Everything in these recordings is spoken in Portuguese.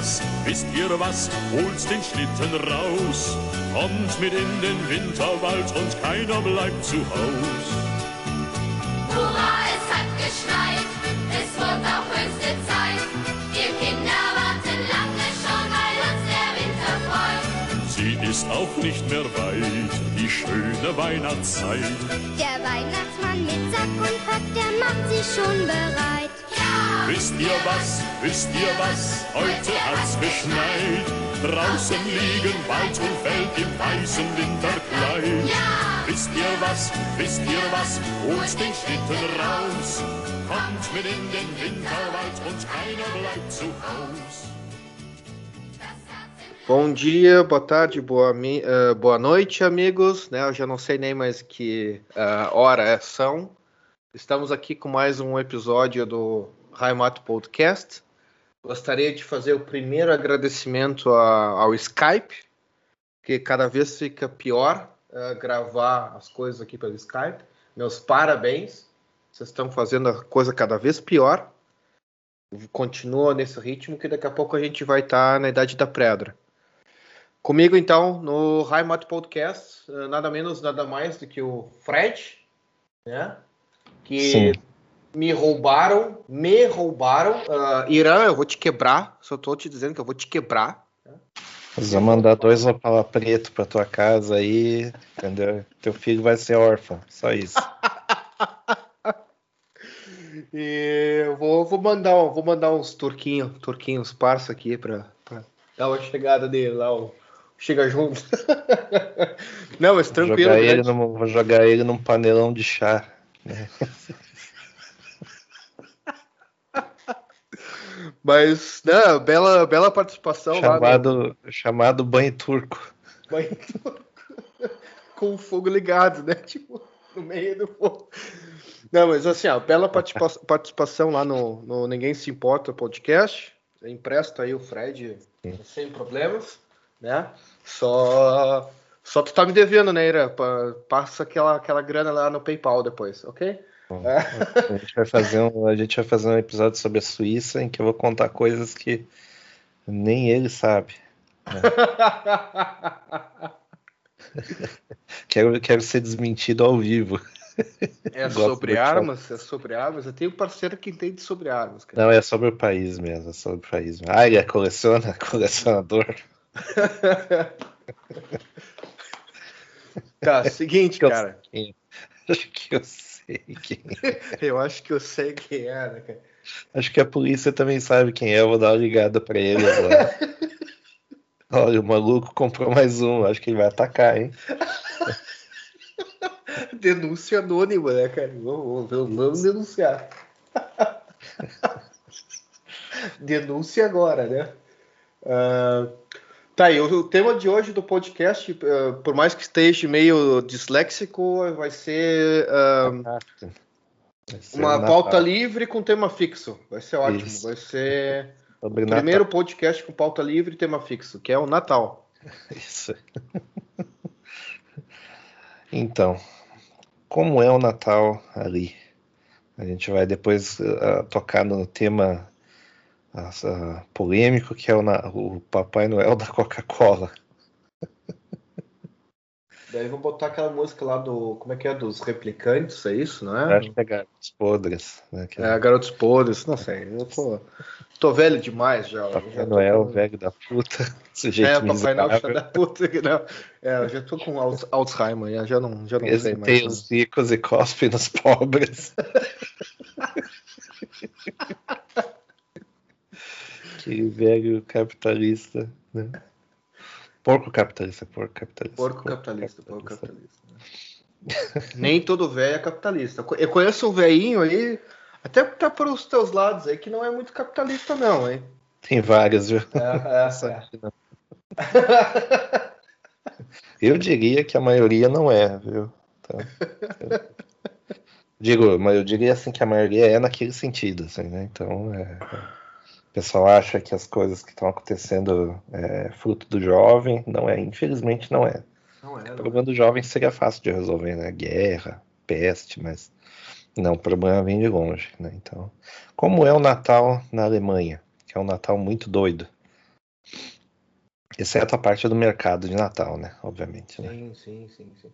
was, wisst ihr was, holt den Schlitten raus, kommt mit in den Winterwald und keiner bleibt zu Haus. Hurra, es hat geschneit, es wird auch höchste Zeit. Wir Kinder warten lange schon, weil uns der Winter freut. Sie ist auch nicht mehr weit, die schöne Weihnachtszeit. Der Weihnachtsmann mit Sack und Pack, der macht sich schon bereit. Wisst ihr was, wisst ihr was, heute hat's geschneit. Draußen liegen Wald und Feld im weißen Winterkleid. ja, Wisst ihr was, wisst ihr was, holt den Schlitten raus. Kommt mit in den Winterwald und keiner bleibt zu Haus. Bom dia, boa tarde, boa, eh, boa noite, amigos. Né, eu já não sei nem mais que eh, hora é- são. Estamos aqui com mais um episódio do Raimato Podcast. Gostaria de fazer o primeiro agradecimento a- ao Skype, que cada vez fica pior eh, gravar as coisas aqui pelo Skype. Meus parabéns. Vocês estão fazendo a coisa cada vez pior. Continua nesse ritmo que daqui a pouco a gente vai estar na idade da pedra. Comigo, então, no Raimato Podcast, eh, nada menos, nada mais do que o Fred, né? Que Sim. Me roubaram, me roubaram. Ah, Irã, eu vou te quebrar, só tô te dizendo que eu vou te quebrar. Vamos mandar dois opala preto pra tua casa aí, entendeu? Teu filho vai ser órfão, só isso. E eu vou, vou mandar, vou mandar uns turquinhos, turquinhos parça aqui pra, pra dar uma chegada dele lá, o chega junto. Não, mas Vou tranquilo, jogar, né? ele num, vou jogar ele num panelão de chá. Mas, né, bela, bela participação lá. no- Chamado, chamado banho turco. banho turco. com o fogo ligado, né? Tipo, no meio do fogo. Não, mas assim, ó, bela participa- participação lá no, no Ninguém Se Importa podcast. Empresta aí o Fred sem problemas, né? Só, só tu tá me devendo, né, Ira? Pa- Passa aquela, aquela grana lá no PayPal depois, ok? A gente, vai fazer um, a gente vai fazer um episódio sobre a Suíça em que eu vou contar coisas que nem ele sabe. Quero, quero ser desmentido ao vivo. É sobre armas, é sobre armas. Eu tenho um parceiro que entende sobre armas, cara. Não, é sobre o país mesmo, é sobre o país. Ah, ele é coleciona, colecionador. Tá, seguinte, cara. Acho que eu sei quem. é. Eu acho que eu sei quem é, né, cara? Acho que a polícia também sabe quem é. Eu vou dar uma ligada pra ele agora. Olha, o maluco comprou mais um. Acho que ele vai atacar, hein? Denúncia anônima, né, cara? Vamos, vamos, vamos denunciar. Denúncia agora, né? Ah, tá, e o, tema de hoje do podcast, ah, por mais que esteja meio disléxico, vai ser ah, Vai ser uma pauta livre com tema fixo. Vai ser ótimo. Isso. Vai ser Sobre o Natal. primeiro podcast com pauta livre e tema fixo, que é o Natal. Isso. Então, como é o Natal ali? A gente vai depois ah, tocar no tema polêmico que é o, na- o Papai Noel da Coca-Cola. Daí vou botar aquela música lá do. Como é que é? Dos replicantes, é isso, não é? Acho que é Garotos Podres. Né? Que É, Garotos Podres, não sei. Eu tô, tô velho demais já. Papai já Noel, com- velho da puta. Sujeito É, Papai Noel da puta que não. É, eu já tô com Al- Alzheimer, já- não, já não sei mais. né? os ricos e cospe nos pobres. que velho capitalista, né? Porco capitalista, porco capitalista. Porco capitalista, porco capitalista. né? Nem todo velho é capitalista. Eu conheço um velhinho aí, até tá por os teus lados aí, que não é muito capitalista, não, hein? Tem vários, viu? É, é, é. que. Eu diria que a maioria não é, viu? Então, digo, mas eu diria assim que a maioria é naquele sentido, assim, né? Então, é, o pessoal acha que as coisas que estão acontecendo é fruto do jovem, não é, infelizmente não é. Não é, O não. problema do jovem seria fácil de resolver, né? Guerra, peste, mas não, o problema vem de longe, né? Então, como é o Natal na Alemanha, que é um Natal muito doido, Exceto a parte do mercado de Natal, né? Obviamente. Né? Sim, sim, sim, sim.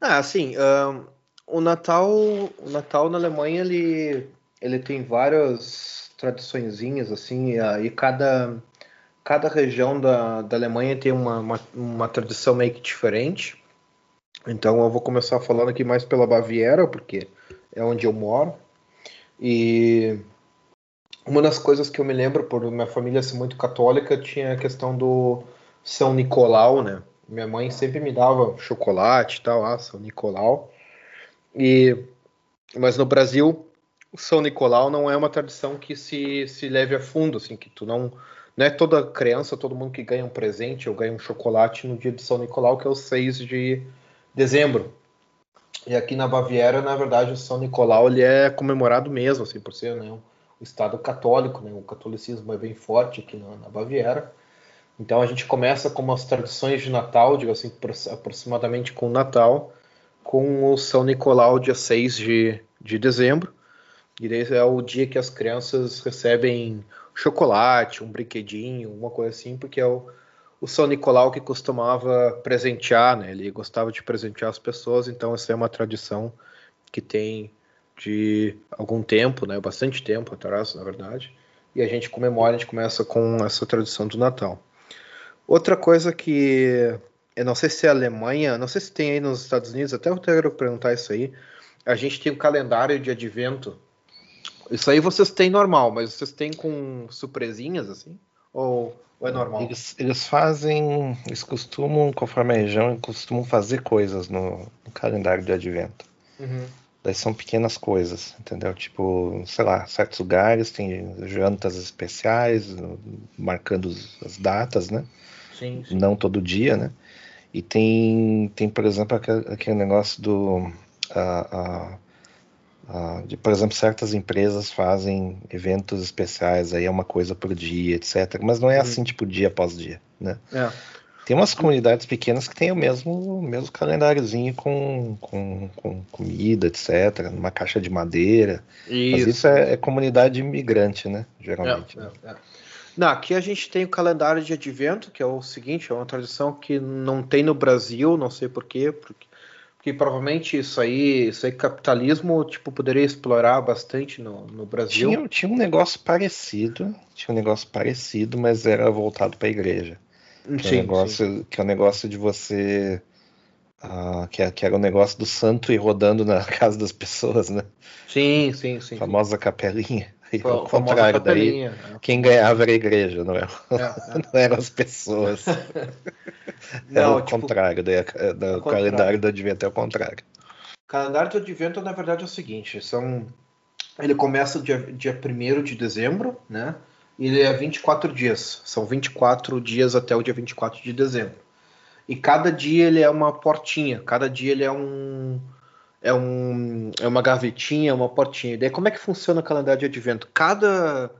Ah, assim, ahn, o Natal, o Natal na Alemanha ele, ele tem várias tradiçõezinhas assim, e cada cada região da, da Alemanha tem uma, uma, uma tradição meio que diferente. Então eu vou começar falando aqui mais pela Baviera, porque é onde eu moro. E uma das coisas que eu me lembro, por minha família ser muito católica, tinha a questão do São Nicolau, né? Minha mãe sempre me dava chocolate e tal, ah, São Nicolau. E mas no Brasil, São Nicolau não é uma tradição que se, se leve a fundo, assim, que tu não não é toda criança, todo mundo que ganha um presente ou ganha um chocolate no dia de São Nicolau, que é o 6 de dezembro. E aqui na Baviera, na verdade, o São Nicolau ele é comemorado mesmo, assim, por ser né, um estado católico, né, o catolicismo é bem forte aqui na, na Baviera. Então a gente começa com as tradições de Natal, digo assim, aproximadamente com o Natal, com o São Nicolau, dia 6 de, de dezembro. E daí é o dia que as crianças recebem chocolate, um brinquedinho, uma coisa assim, porque é o, o São Nicolau que costumava presentear, né? Ele gostava de presentear as pessoas, então essa é uma tradição que tem de algum tempo, né? Bastante tempo atrás, na verdade. E a gente comemora, a gente começa com essa tradição do Natal. Outra coisa que eu não sei se é Alemanha, não sei se tem aí nos Estados Unidos, até eu quero perguntar isso aí. A gente tem um calendário de advento. Isso aí vocês têm normal, mas vocês têm com surpresinhas assim? Ou, ou é normal? Eles, eles fazem, eles costumam, conforme a região, costumam fazer coisas no, no calendário de advento. Uhum. Daí são pequenas coisas, entendeu? Tipo, sei lá, certos lugares tem jantas especiais, marcando as datas, né? Sim, sim. Não todo dia, né? E tem, tem por exemplo, aquele, negócio do. ah, ah, de, por exemplo, certas empresas fazem eventos especiais, aí é uma coisa por dia, etc. Mas não é assim, tipo, dia após dia, né? É. Tem umas comunidades pequenas que têm o mesmo, o mesmo calendáriozinho com, com, com comida, etc., numa caixa de madeira. Mas isso é, é comunidade imigrante, né? Geralmente. É, né? é, é. Não, aqui a gente tem o calendário de advento, que é o seguinte, é uma tradição que não tem no Brasil, não sei porquê, porque, porque provavelmente isso aí, isso aí capitalismo, tipo, poderia explorar bastante no, no Brasil. Tinha, tinha um negócio parecido, tinha um negócio parecido, mas era voltado para a igreja. Que, é Sim, o negócio, que é o negócio de você. ah, que, é, que era o negócio do santo ir rodando na casa das pessoas, né? sim, sim, sim. A sim. famosa capelinha. Fa- ao contrário, daí né? quem ganhava era a igreja, não, era, É, é. não eram as pessoas. Não, o tipo, contrário, daí, da- o contrário. calendário do advento é o contrário. O calendário de advento, na verdade, é o seguinte: são. Ele começa dia, dia 1 de dezembro, né? E ele é 24 dias. São 24 dias até o dia 24 de dezembro. E cada dia ele é uma portinha, cada dia ele é um. É, um, é uma gavetinha, uma portinha. E daí, como é que funciona o calendário de advento? Cada,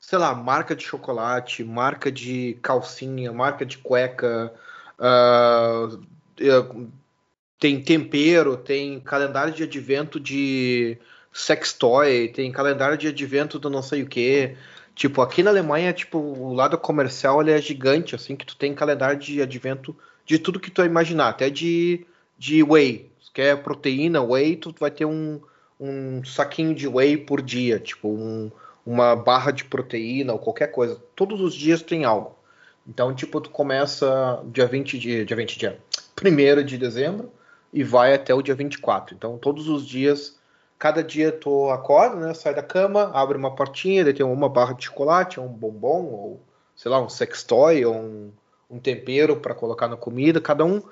sei lá, marca de chocolate, marca de calcinha, marca de cueca, é, tem tempero, tem calendário de advento de sextoy, tem calendário de advento do não sei o que. Tipo, aqui na Alemanha, tipo, o lado comercial ele é gigante, assim, que tu tem calendário de advento de tudo que tu imaginar, até de, de whey. Quer proteína, whey, tu vai ter um, um saquinho de whey por dia, tipo, um, uma barra de proteína ou qualquer coisa. Todos os dias tem algo. Então, tipo, tu começa dia 20 de, dia 20 de 1 de dezembro e vai até o dia 24. Então, todos os dias, cada dia tu acorda, né, sai da cama, abre uma portinha, daí tem uma barra de chocolate, um bombom, ou sei lá, um sextoy, ou um, um tempero para colocar na comida. Cada um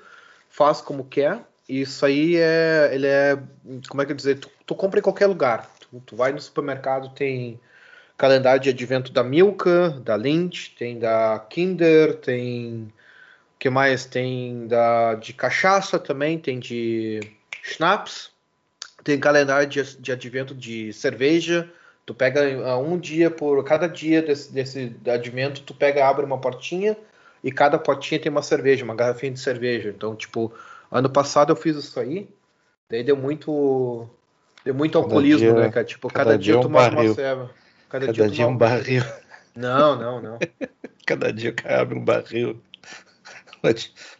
faz como quer. Isso aí é, ele é, como é que eu dizer, tu, tu compra em qualquer lugar. Tu, tu vai no supermercado, tem calendário de advento da Milka, da Lindt, tem da Kinder, tem que mais tem da de cachaça também, tem de schnapps, tem calendário de, de advento de cerveja. Tu pega ah, um dia por cada dia desse, desse advento, tu pega, abre uma portinha e cada portinha tem uma cerveja, uma garrafinha de cerveja. Então, tipo, ano passado eu fiz isso aí, daí deu muito deu muito Cada alcoolismo, dia- né, cara? Tipo, cada cada, dia dia eu um tomava uma barril. ceva. Cada, Cada dia, dia um barril. Não, não, não. Cada dia o cara abre um barril.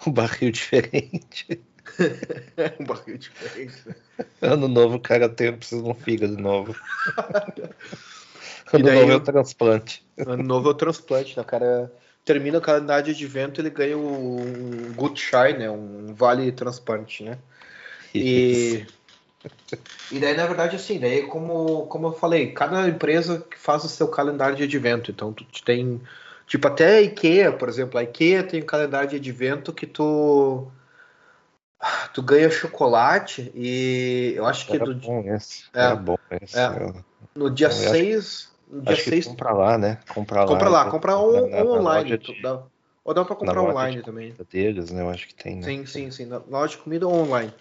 um barril diferente. um barril diferente. né? Ano novo, o cara tem, precisa de um fígado novo. Ano daí novo é o transplante. Ano novo é o transplante, né? O cara termina o calendário de advento ele ganha um Good Shy, né? Um vale transplante, né? E, e daí, na verdade, assim, daí como, como eu falei, cada empresa que faz o seu calendário de advento. Então, tu tem, tipo, até a IKEA, por exemplo, a IKEA tem um calendário de advento que tu tu ganha chocolate e eu acho que Era do- bom esse. É. Era bom esse. É. No dia Eu acho- 6, no dia acho que 6 compra lá, né? Compra lá. compra lá, compra Na- on- na- na online, de- dá- ou dá pra comprar online de também. deles, né? Eu acho que tem, né? Sim, sim, sim. Na loja de comida ou online.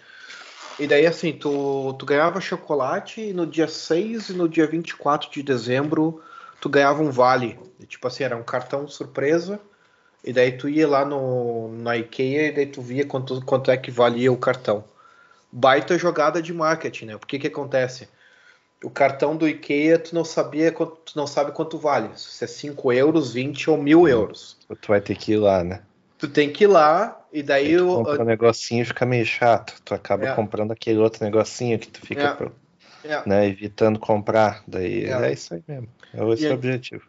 E daí, assim, tu, tu ganhava chocolate e no dia 6 e no dia 24 de dezembro tu ganhava um vale. E, tipo assim, era um cartão surpresa. E daí tu ia lá no, na IKEA e daí tu via quanto, quanto é que valia o cartão. Baita jogada de marketing, né? Porque que acontece? O cartão do IKEA tu não sabia quanto, tu não sabe quanto vale. Se é 5 euros, 20 ou mil euros. Tu vai ter que ir lá, né? Tu tem que ir lá e daí tu o, compra um negocinho fica meio chato. Tu acaba É. comprando aquele outro negocinho que tu fica É. pro- é, né, evitando comprar. Daí É. é, isso aí mesmo. É esse E o objetivo.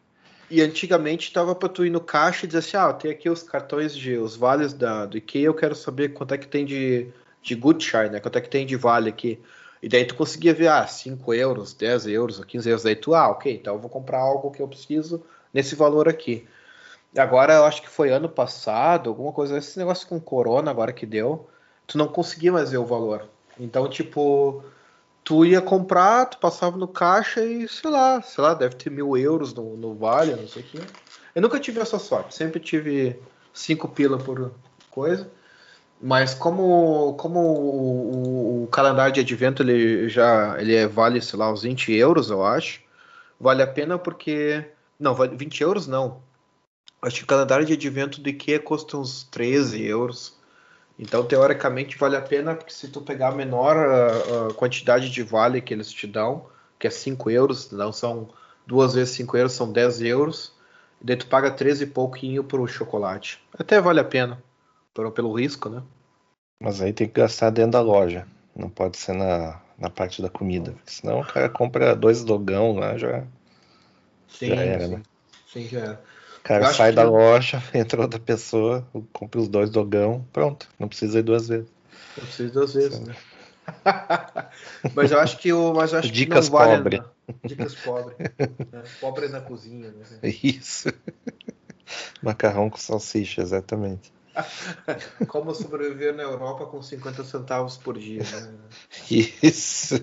E antigamente tava pra tu ir no caixa e dizer assim, ah, tem aqui os cartões de os vales da, do IKEA, eu quero saber quanto é que tem de, de Gutschein, né? Quanto é que tem de vale aqui. E daí tu conseguia ver, ah, 5 euros, 10 euros, 15 euros. Daí tu, ah, ok, então eu vou comprar algo que eu preciso nesse valor aqui. Agora, eu acho que foi ano passado, alguma coisa, esse negócio com corona agora que deu, tu não conseguia mais ver o valor. Então, tipo, tu ia comprar, tu passava no caixa e, sei lá, sei lá, deve ter mil euros no, no vale, não sei o quê. Eu nunca tive essa sorte, sempre tive cinco pila por coisa. Mas como, como o, o- o calendário de advento ele já ele é- vale, sei lá, uns 20 euros, eu acho. Vale a pena porque. Não, vale 20 euros não. Acho que o calendário de advento do IKEA custa uns 13 euros. Então, teoricamente, vale a pena, porque se tu pegar a menor ah, ah, quantidade de vale que eles te dão, que é 5 euros, não são duas vezes 5 euros, são 10 euros, e daí tu paga 13 e pouquinho pro chocolate. Até vale a pena, pelo, pelo risco, né? Mas aí tem que gastar dentro da loja. Não pode ser na, na parte da comida. Senão o cara compra dois dogão lá, já. Sim, Já era, sim. né? Sim, já era. O cara sai que- da loja, entra outra pessoa, compra os dois dogão, pronto. Não precisa ir duas vezes. Eu preciso duas vezes, né? mas eu acho que o. Mas eu acho Dicas que não vale. pobre. né? Dicas pobre. né? Pobre na cozinha, né? Isso. Macarrão com salsicha, exatamente. Como sobreviver na Europa com 50 centavos por dia, né? Isso,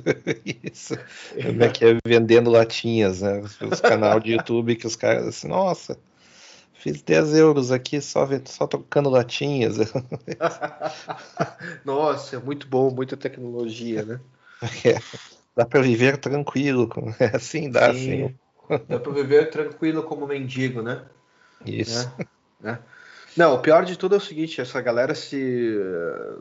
isso. Como é que é vendendo latinhas, né? Os canal de YouTube que os caras assim, nossa, fiz 10 euros aqui só, só trocando latinhas. Nossa, é muito bom, muita tecnologia, né? Dá pra viver tranquilo. É assim, dá assim. Dá pra viver tranquilo como mendigo, né? Isso. né? Né? Não, o pior de tudo é o seguinte, essa galera se eh,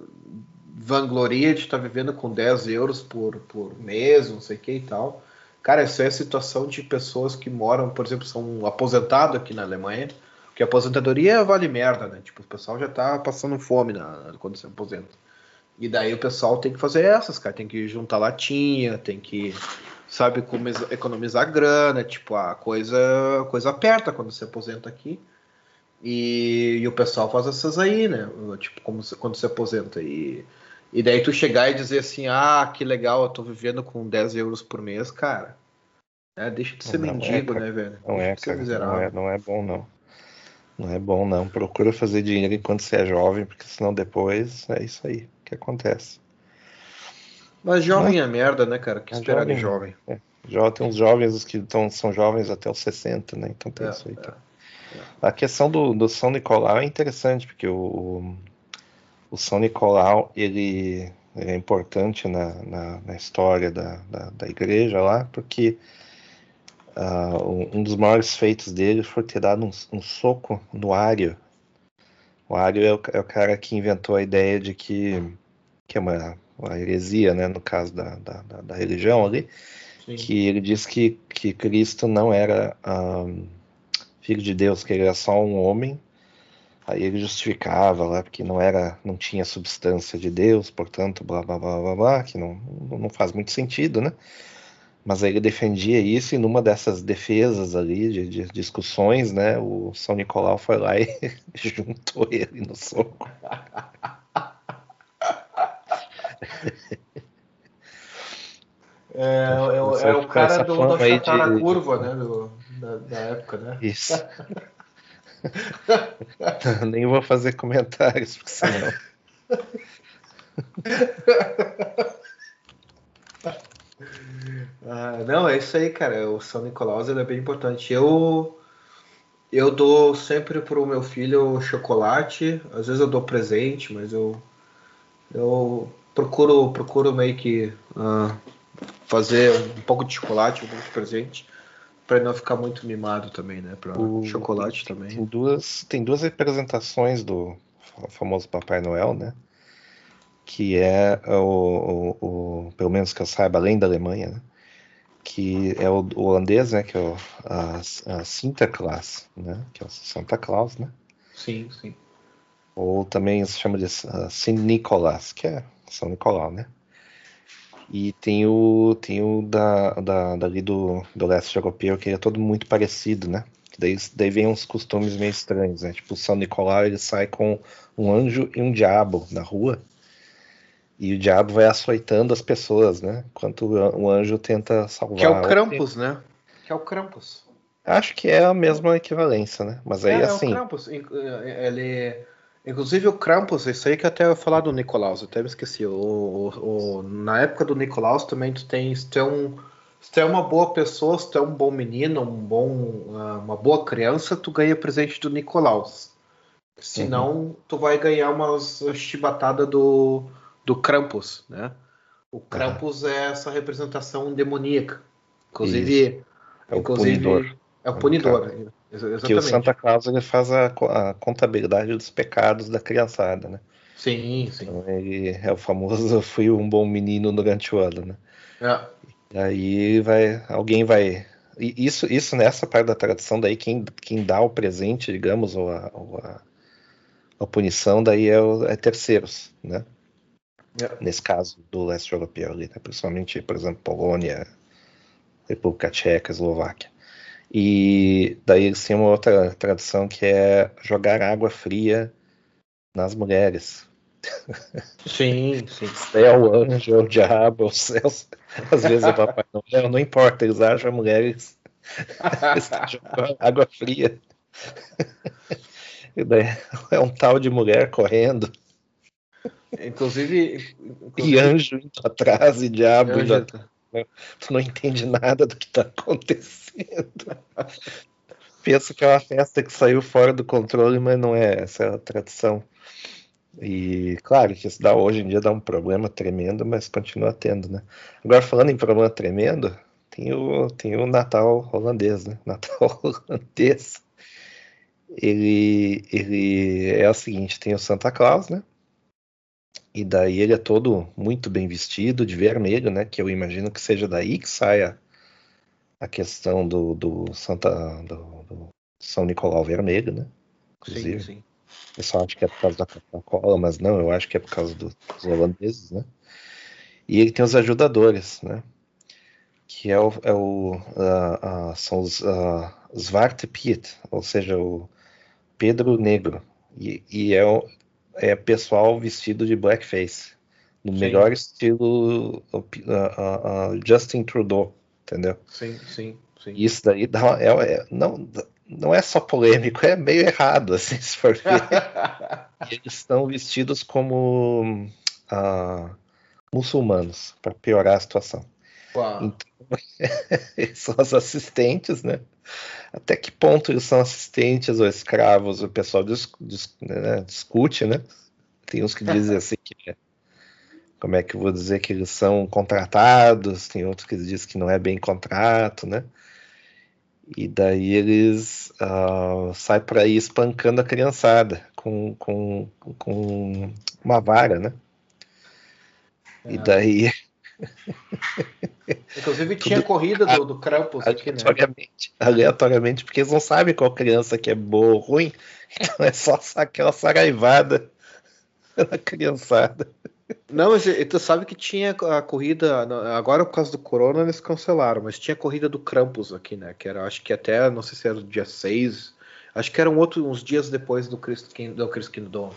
vangloria de estar vivendo com 10 euros por, por mês, não sei o que e tal. Cara, essa é a situação de pessoas que moram, por exemplo, são aposentados aqui na Alemanha, porque aposentadoria vale merda, né? Tipo, o pessoal já tá passando fome na, quando se aposenta. E daí o pessoal tem que fazer essas, cara, tem que juntar latinha, tem que, sabe, economizar, economizar grana, tipo, a coisa, coisa aperta quando se aposenta aqui. E, e o pessoal faz essas aí, né? Tipo, como quando se aposenta. E, e daí tu chegar e dizer assim, ah, que legal, eu tô vivendo com 10 euros por mês, cara. É, deixa de ser Não é, mendigo, cara. né, velho? Não é, cara. Não é, não é bom, não. Não é bom, não. Procura fazer dinheiro enquanto você é jovem, porque senão depois é isso aí que acontece. Mas jovem é merda, né, cara? Que Mas esperar de jovem- jovem. Já tem uns jovens que tão, são jovens até os 60, né? Então tem É, isso aí. é. tá. A questão do, do São Nicolau é interessante, porque o, o São Nicolau ele, ele é importante na, na, na história da, da, da igreja lá, porque ah, um um dos maiores feitos dele foi ter dado um, um soco no Ário. O Ário é o, é o cara que inventou a ideia de que, que é uma, uma heresia, né, no caso da, da, da- religião ali, Sim. que ele diz que, que Cristo não era ahn, filho de Deus, que ele era só um homem Aí ele justificava lá porque não era, não tinha substância de Deus, portanto, blá blá blá blá blá, que não, não faz muito sentido, né? Mas aí ele defendia isso e numa dessas defesas ali, de, de discussões, né, o São Nicolau foi lá e juntou ele no soco. É, é, o- Você é o cara do, fama do aí chatar a de- curva, né? do- da, da época, né? Isso. Nem vou fazer comentários, porque senão. Ah, não, é isso aí, cara. O São Nicolau é bem importante. Eu eu dou sempre pro meu filho chocolate. Às vezes eu dou presente, mas eu eu procuro procuro meio que ah, fazer um pouco de chocolate, um pouco de presente, para não ficar muito mimado também, né? Para chocolate Tem também. duas, tem duas representações do famoso Papai Noel, né? Que é o, o- o- pelo menos que eu saiba, além da Alemanha, né? Que é o, o holandês, né? Que é o, a, a Sinterklaas, né? Que é o Santa Claus, né? Sim, sim. Ou também se chama de uh, Saint Nicholas, que é São Nicolau, né? E tem o, tem o da, da, dali do, do leste europeu, que é todo muito parecido, né? Daí, daí vem uns costumes meio estranhos, né? Tipo, o São Nicolau ele sai com um anjo e um diabo na rua, e o diabo vai açoitando as pessoas, né? Enquanto o an- o anjo tenta salvar. Que é o. Krampus, né? Que é o Krampus. Acho que é a mesma equivalência, né? Mas aí é, é assim. o Krampus. In- eh, Ele, inclusive o Krampus, isso aí que até eu ia falar do Nicolaus, até me esqueci. O, o- o- na época do Nicolaus também tu tem, se tu é um, se tu é uma boa pessoa, se tu é um bom menino, um bom, ah, uma boa criança, tu ganha presente do Nicolaus. Senão, tu vai ganhar umas chibatadas do, do Krampus, né? O Krampus é essa representação demoníaca. Inclusive, É o inclusive punidor. é o punidor. Ex- Que o Exatamente. Santa Claus ele faz a, a contabilidade dos pecados da criançada, né? Sim, sim. Então ele é o famoso fui um bom menino durante o ano, né? É. E aí vai, alguém vai. e Isso, isso nessa parte da tradição, daí quem, quem dá o presente, digamos, ou a, ou a, a punição, daí é, o- é terceiros, né? É. Nesse caso do leste europeu ali, né? Principalmente, por exemplo, Polônia, República Tcheca, Eslováquia. E daí eles têm uma outra tradição que é jogar água fria nas mulheres. Sim, sim. É o anjo, é o diabo, é o céu. Às vezes é o Papai Noel, não importa, eles acham mulheres água fria. É um tal de mulher correndo, Inclusive, e anjo indo atrás, e diabo indo Anjo- atrás. Tu não entende nada do que tá acontecendo. Pensa que é uma festa que saiu fora do controle, mas não é, essa é a tradição. E claro que isso dá, hoje em dia dá um problema tremendo, mas continua tendo, né? Agora falando em problema tremendo, tem o, tem o Natal holandês, né? Natal holandês. Ele, ele é o seguinte, tem o Santa Claus, né? E daí ele é todo muito bem vestido, de vermelho, né? Que eu imagino que seja daí que saia a questão do, do Santa do, do São Nicolau vermelho, né? Sim, Inclusive, sim. o pessoal acha que é por causa da Coca-Cola, mas não, eu acho que é por causa do- dos holandeses, né? E ele tem os ajudadores, né? Que é o, é o ah, ah, são os uh, Zwarte Piet, ou seja, o Pedro Negro. E, e é, o- é pessoal vestido de blackface, no Sim. melhor estilo ah, ah, Justin Trudeau, entendeu? Sim, sim, sim. Isso daí dá é- é- não, não é só polêmico, é meio errado, assim, se for ver. Eles estão vestidos como ah, muçulmanos, para piorar a situação. Uau. Eles são os assistentes, né? Até que ponto eles são assistentes ou escravos? O pessoal dis- dis- né, discute, né? Tem uns que dizem assim que é- como é que eu vou dizer que eles são contratados, tem outros que dizem que não é bem contrato, né? E daí eles ah, saem por aí espancando a criançada com, com, com uma vara, né? E É. daí Inclusive tinha corrida do, do Krampus aqui, né? aleatoriamente, aleatoriamente, porque eles não sabem qual criança que é boa ou ruim, então é só aquela saraivada na criançada. Não, mas tu sabe que tinha a corrida, agora por causa do corona eles cancelaram, mas tinha a corrida do Krampus aqui, né? Que era, acho que até, não sei se era dia 6, acho que eram outros, uns dias depois do Cristo do, Cristo, do,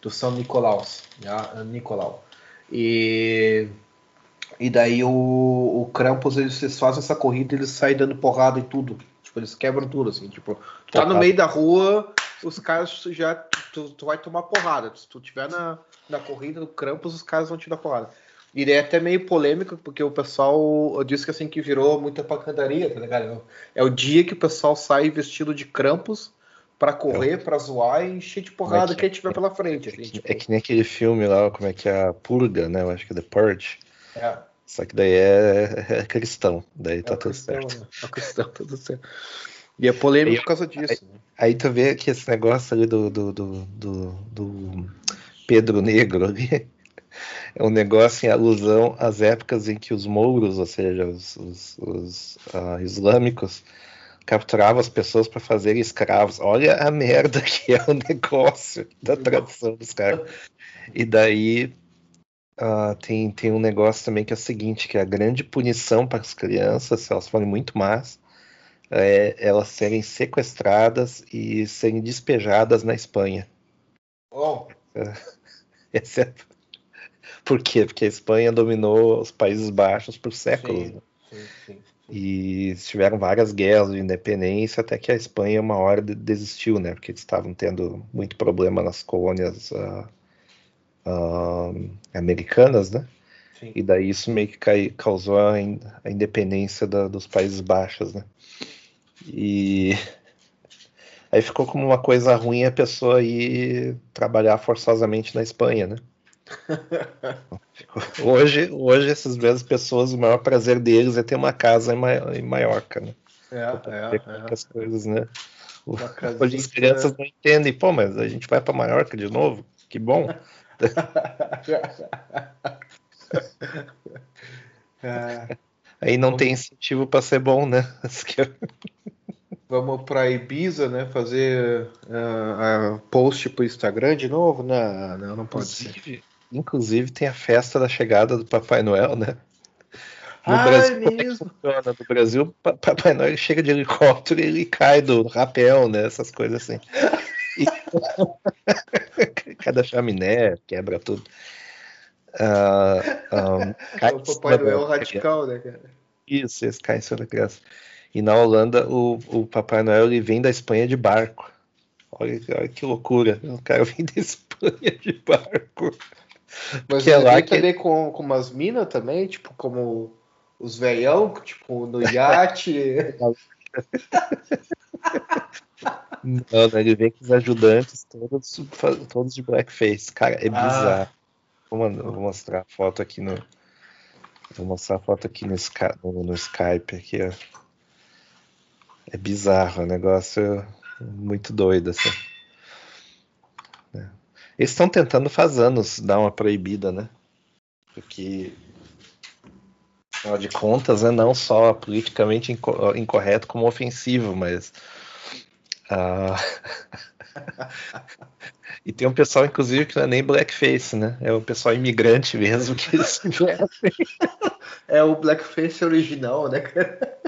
do São Nicolaus, né? Nicolau. E, e daí o, o Krampus, eles, eles fazem essa corrida e eles saem dando porrada em tudo. Tipo, eles quebram tudo, assim, tipo, tu tá no Porrada. meio da rua, os caras já, tu, tu vai tomar porrada. Se tu tiver na, na corrida do Krampus, os caras vão te dar porrada. E daí é até meio polêmico, porque o pessoal disse que assim que virou muita pancadaria, tá ligado? É o dia que o pessoal sai vestido de Krampus pra correr, pra zoar e encher de porrada Mas é que- quem tiver pela frente. É Assim, que, tipo, é que nem aquele filme lá, como é que é a Purga, né? Eu acho que é The Purge. é, Só que daí é, é cristão, daí é tá tudo cristão, certo. né? É cristão, tudo certo. E é polêmico Aí- por causa disso. né? Aí tu vê que esse negócio ali do, do, do, do, do Pedro Negro ali é um negócio em alusão às épocas em que os mouros, ou seja, os, os- os, ah, islâmicos, capturavam as pessoas para fazerem escravos. Olha a merda que é o negócio da tradição dos caras. E daí ah, tem, tem um negócio também que é o seguinte, que a grande punição para as crianças, se elas forem muito más, é elas serem sequestradas e serem despejadas na Espanha. Bom, Esse é- Por quê? Porque a Espanha dominou os Países Baixos por séculos. sim, né? sim, sim. E tiveram várias guerras de independência até que a Espanha uma hora de- desistiu, né? Porque eles estavam tendo muito problema nas colônias ah, ah, americanas, né? sim. E daí isso meio que cai- causou a, in- a independência da- dos Países Baixos, né? E aí ficou como uma coisa ruim a pessoa ir trabalhar forçosamente na Espanha, né? Hoje, hoje essas mesmas pessoas, o maior prazer deles é ter uma casa em, Ma- em Maiorca, né? É, é, é. as coisas, né? Hoje as crianças não entendem, pô, mas a gente vai para Maiorca de novo? Que bom. É, Aí não tem incentivo para ser bom, né? Vamos pra Ibiza, né? Fazer ah, ah, post pro Instagram de novo? Não, não, não pode ser. Inclusive, inclusive tem a festa da chegada do Papai Noel, né? No Ah, Brasil, é como é mesmo? funciona? No Brasil, Pa- Papai Noel chega de helicóptero e ele cai do rapel, né? Essas coisas assim. Cada chaminé, quebra tudo. Ah, ah, cai É o Papai Noel radical, né, cara? Isso, esse cai em cima da criança. E na Holanda, o, o Papai Noel ele vem da Espanha de barco. Olha, olha que loucura. O cara vem da Espanha de barco. Mas Que é lá que- também com, com umas minas também, tipo, como os velhão, tipo, no iate. Não, né, ele vem com os ajudantes todos, todos de blackface. Cara, é Ah. bizarro. Vou, mandar- vou mostrar a foto aqui no. Vou mostrar a foto aqui no, no- no Skype aqui, ó. É bizarro, é um negócio muito doido, assim. É. Eles estão tentando faz anos dar uma proibida, né? Porque, afinal de contas, né, não só politicamente inco- incorreto como ofensivo, mas ah, e tem um pessoal, inclusive, que não é nem blackface, né? É o pessoal imigrante mesmo que se vestem, É o blackface original, né, cara?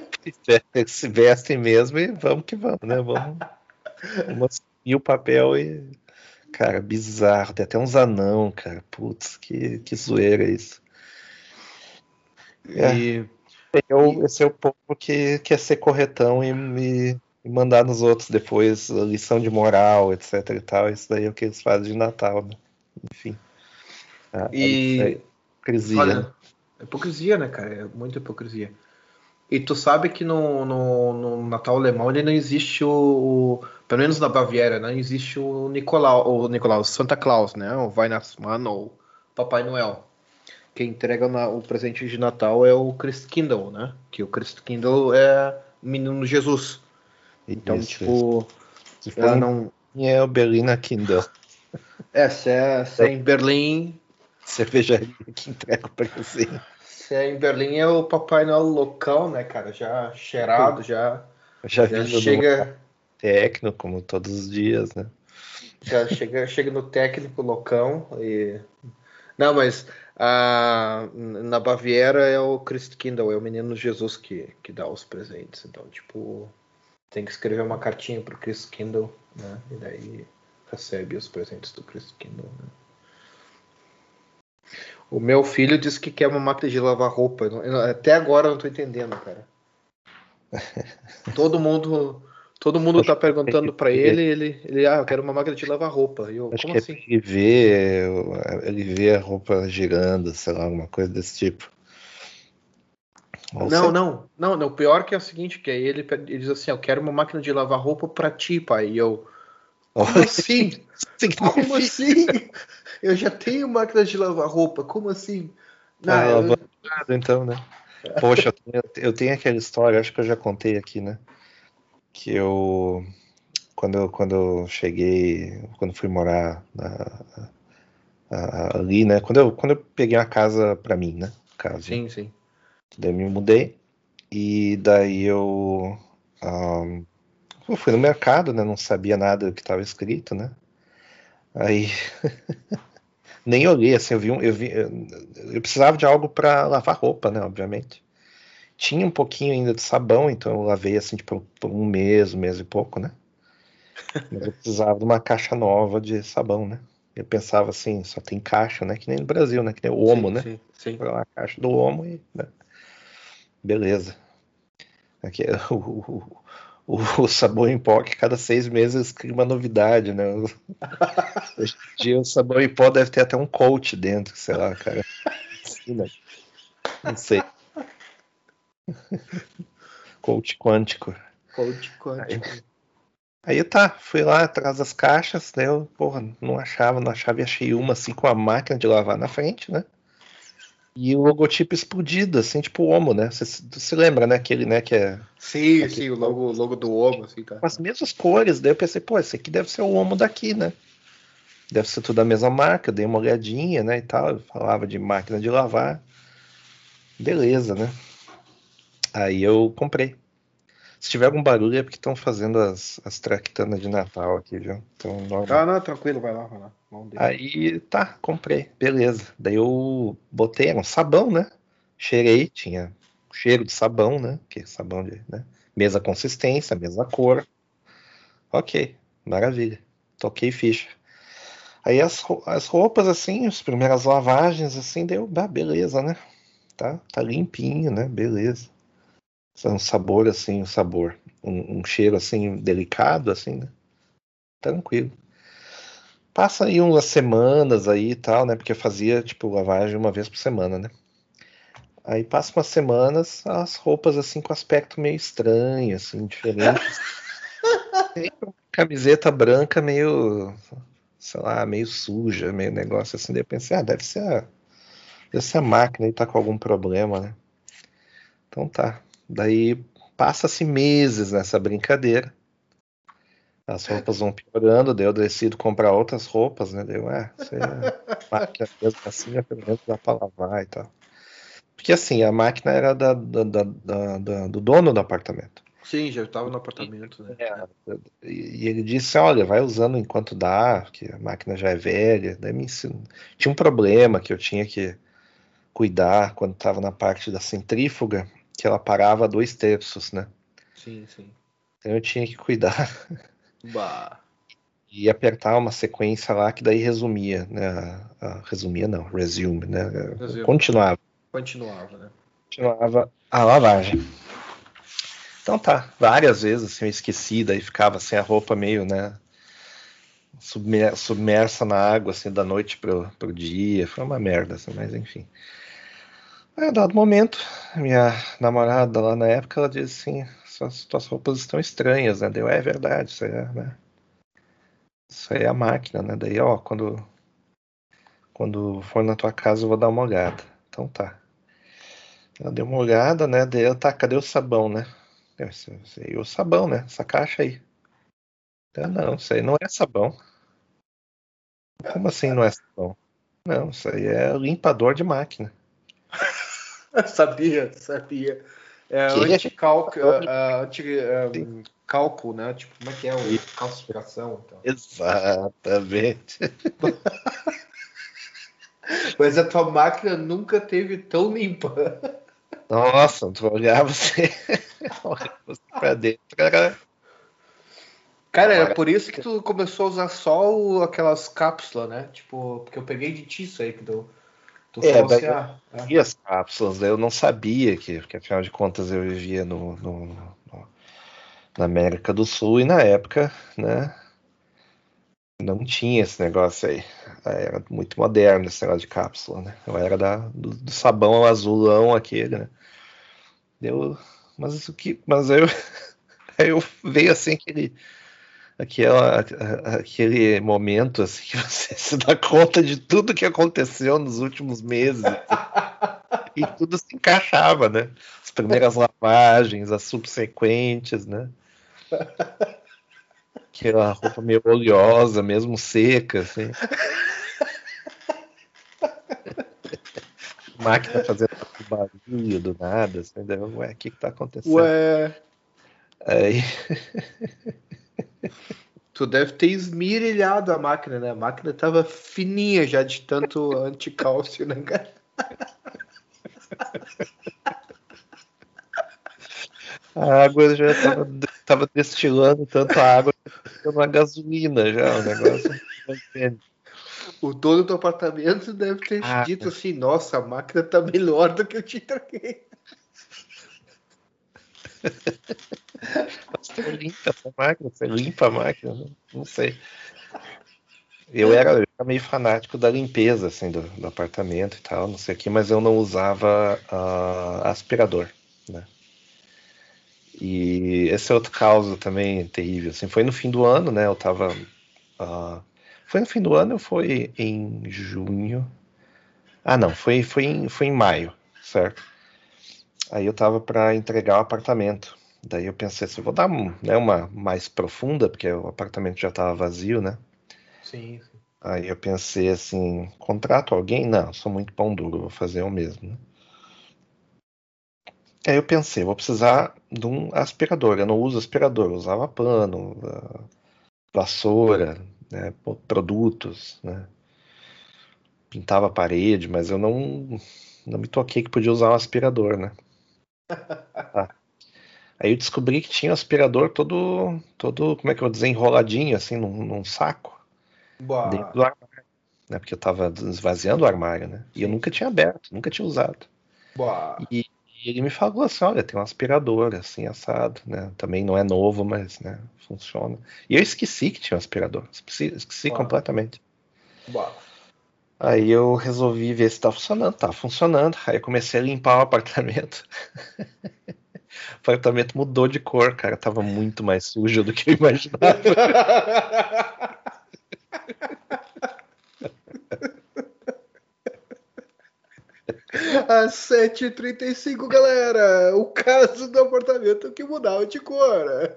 eles se vestem mesmo e vamos que vamos, né? Vamos, vamos assumir o papel e. Cara, bizarro. Tem até uns anão, cara. Putz, que, que zoeira isso. É. E Esse é o, esse é o povo que quer ser corretão e, e- e mandar nos outros depois a lição de moral, etc e tal. Isso daí é o que eles fazem de Natal, né? Enfim. A- a- E- a hipocrisia, né? Olha, hipocrisia, né, cara? É muita hipocrisia. E tu sabe que no, no, no Natal alemão ele não existe o, o- Pelo menos na Baviera, não existe o Nicolau, o Nicolau, o Santa Claus, né? O Weihnachtsmann ou Papai Noel. Quem entrega na- o presente de Natal é o Christkindl, né? Que o Christkindl é o menino Jesus. Então, Isso, tipo, for ela não. é o Berlina Kindle, É, se é, se é em Berlim, cervejaria que entrega o presente. Se é em Berlim é o Papai Noel loucão, né, cara? Já cheirado, já, Já, já chega, técnico, como todos os dias, né? já chega, chega no técnico loucão e não, mas ah, na Baviera é o Christkindl, é o menino Jesus que, que dá os presentes. Então, tipo, tem que escrever uma cartinha pro Christkindl, né? E daí recebe os presentes do Christkindl, né? O meu filho disse que quer uma máquina de lavar roupa. Até agora eu não tô entendendo, cara. Todo mundo, todo mundo tá perguntando pra ele, ele, ele, ah, eu quero uma máquina de lavar roupa. E eu, Acho como que assim? é ele vê, ele vê a roupa girando, sei lá, alguma coisa desse tipo. Ou Não, sei- não, não, não. O pior que é o seguinte, que aí ele, ele diz assim, eu quero uma máquina de lavar roupa pra ti, pai. E eu, como assim? Como assim? Eu já tenho máquina de lavar roupa, como assim? Não, Ah, eu- então, né? Poxa, eu tenho, eu tenho aquela história, acho que eu já contei aqui, né? Que eu, quando eu, quando eu cheguei, quando fui morar na- ali, né? Quando eu, quando eu peguei uma casa pra mim, né? Casa. sim, sim. Daí eu me mudei e daí eu, ahn, eu fui no mercado, né? Não sabia nada do que estava escrito, né? Aí nem olhei, assim, eu vi, um, eu vi, eu, eu precisava de algo para lavar roupa, né? Obviamente. Tinha um pouquinho ainda de sabão, então eu lavei assim tipo, por um mês, um mês e pouco, né? Mas eu precisava de uma caixa nova de sabão, né? Eu pensava assim, só tem caixa, né? Que nem no Brasil, né? Que nem o Omo, sim, né? Sim, sim. Lá a caixa do Omo e. né? Beleza. Aqui, é o, o, o, o sabão em pó que cada seis meses cria uma novidade, né? Hoje em dia o sabão em pó deve ter até um coach dentro, sei lá, cara. Não sei. Coach quântico. Coach quântico. Aí tá, fui lá atrás das caixas, né? Eu, porra, não achava, não achava e achei uma assim com a máquina de lavar na frente, né? E o logotipo explodido, assim, tipo o Omo, né? Você se lembra, né? Aquele, né, que é Sim, Aqui. sim, o logo, logo do Omo, assim, tá. com as mesmas cores. Daí eu pensei, pô, esse aqui deve ser o Omo daqui, né? Deve ser tudo a mesma marca. Eu dei uma olhadinha, né, e tal. Eu falava de máquina de lavar. Beleza, né? Aí eu comprei. Se tiver algum barulho é porque estão fazendo as, as traquitanas de Natal aqui, viu? Então, normal. Ah, não, tranquilo, vai lá, vai lá. Aí tá, comprei, beleza. Daí eu botei, era um sabão, né? Cheirei, tinha cheiro de sabão, né? Que é sabão de, né? Mesma consistência, mesma cor. Ok, maravilha. Toquei ficha. Aí as, as roupas, assim, as primeiras lavagens, assim, deu, ah, beleza, né? Tá, tá limpinho, né? Beleza. Um sabor, assim, um sabor, um, um cheiro, assim, delicado, assim, né? Tranquilo. Passa aí umas semanas aí e tal, né? Porque eu fazia, tipo, lavagem uma vez por semana, né? Aí passa umas semanas, as roupas assim com aspecto meio estranho, assim, diferente. Camiseta branca meio, sei lá, meio suja, meio negócio assim. Daí eu pensei, ah, deve ser a, deve ser a máquina aí tá com algum problema, né? Então tá. Daí passa-se meses nessa brincadeira. As roupas vão piorando, daí eu decido comprar outras roupas, né? Daí eu, ah, você é máquina mesmo assim, é pelo menos dá pra lavar e tal. Porque assim, a máquina era da, da- da- da- do dono do apartamento. Sim, já estava no apartamento, né? E, e ele disse, olha, vai usando enquanto dá, que a máquina já é velha. Daí me ensinou. Tinha um problema que eu tinha que cuidar quando estava na parte da centrífuga, que ela parava dois terços, né? Sim, sim. Então eu tinha que cuidar Bah. e apertar uma sequência lá que daí resumia, né? a- a- resumia não, resume, né? Resume. Continuava, Continuava, né? continuava a lavagem. Então tá, várias vezes assim, eu esqueci, daí ficava assim a roupa meio, né? submer- Submersa na água, assim, da noite pro, pro dia. Foi uma merda, assim, mas enfim. Aí, dado momento, minha namorada lá na época, ela disse assim, suas, tuas roupas estão estranhas, né? Deu, é verdade, isso aí é, né? Isso aí é a máquina, né? Daí, ó, quando, quando for na tua casa eu vou dar uma olhada. Então tá. Ela deu uma olhada, né? Daí ela, tá, cadê o sabão, né? Eu, "Esse- esse aí é o sabão, né? Essa caixa aí. Eu, não, isso aí não é sabão. Como assim não é sabão? Não, isso aí é limpador de máquina. sabia, sabia. É, Que? anticálculo, anticálculo, né? Tipo, como é que é o calcificação? Então. Exatamente. Mas a tua máquina nunca teve tão limpa. Nossa, tu olhava você, você pra dentro, cara. Cara, é por isso que tu começou a usar só o- aquelas cápsulas, né? Tipo, porque eu peguei de ti isso aí que tu, tu É, daí assim, ah, é. As cápsulas, eu não sabia que, porque afinal de contas eu vivia no, no- no- na América do Sul e na época, né? Não tinha esse negócio aí. Era muito moderno esse negócio de cápsula, né? Eu era da, do, do sabão azulão aquele, né? Deu, mas isso que, mas aí eu, aí eu veio assim aquele, aquela, aquele momento assim que você se dá conta de tudo que aconteceu nos últimos meses e tudo se encaixava, né? As primeiras lavagens, as subsequentes, né? Aquela roupa meio oleosa, mesmo seca, assim. Máquina fazendo barulho do nada, assim, daí ué, o que que tá acontecendo? Ué, Aí, tu deve ter esmirilhado a máquina, né? A máquina tava fininha já de tanto anticálcio, né, cara? a água já tava, tava destilando tanto a água que uma gasolina já, o negócio. O dono do apartamento deve ter Ah, dito assim, nossa, a máquina tá melhor do que eu te entreguei. Você limpa essa máquina, você limpa a máquina, né? não sei. Eu era, eu era meio fanático da limpeza, assim, do, do apartamento e tal, não sei o que, mas eu não usava ah, aspirador, né? E esse é outro caso também terrível, assim, foi no fim do ano, né, eu tava... ah, foi no fim do ano ou foi em junho? Ah, não, foi, foi, em, foi em maio, certo? Aí eu tava para entregar o apartamento. Daí eu pensei assim, vou dar né, uma mais profunda, porque o apartamento já estava vazio, né? Sim, sim. Aí eu pensei assim, contrato alguém? Não, sou muito pão duro, vou fazer eu mesmo, né? Aí eu pensei, vou precisar de um aspirador. Eu não uso aspirador, eu usava pano, ah, vassoura, né, produtos, né? Pintava a parede, mas eu não, não me toquei que podia usar um aspirador, né? Aí eu descobri que tinha um aspirador todo, todo, como é que eu vou dizer, enroladinho, assim, num, num saco, Bah, dentro do armário, né? Porque eu tava esvaziando o armário, né? E eu nunca tinha aberto, nunca tinha usado. bah. E, e ele me falou assim, olha, tem um aspirador, assim, assado, né? Também não é novo, mas, né, funciona. E eu esqueci que tinha um aspirador, esqueci, esqueci completamente. bah. Aí eu resolvi ver se tá funcionando, tá funcionando. Aí eu comecei a limpar o apartamento. O apartamento mudou de cor, cara. Tava muito mais sujo do que eu imaginava. Às 7h35, galera, o caso do apartamento que mudava de cor.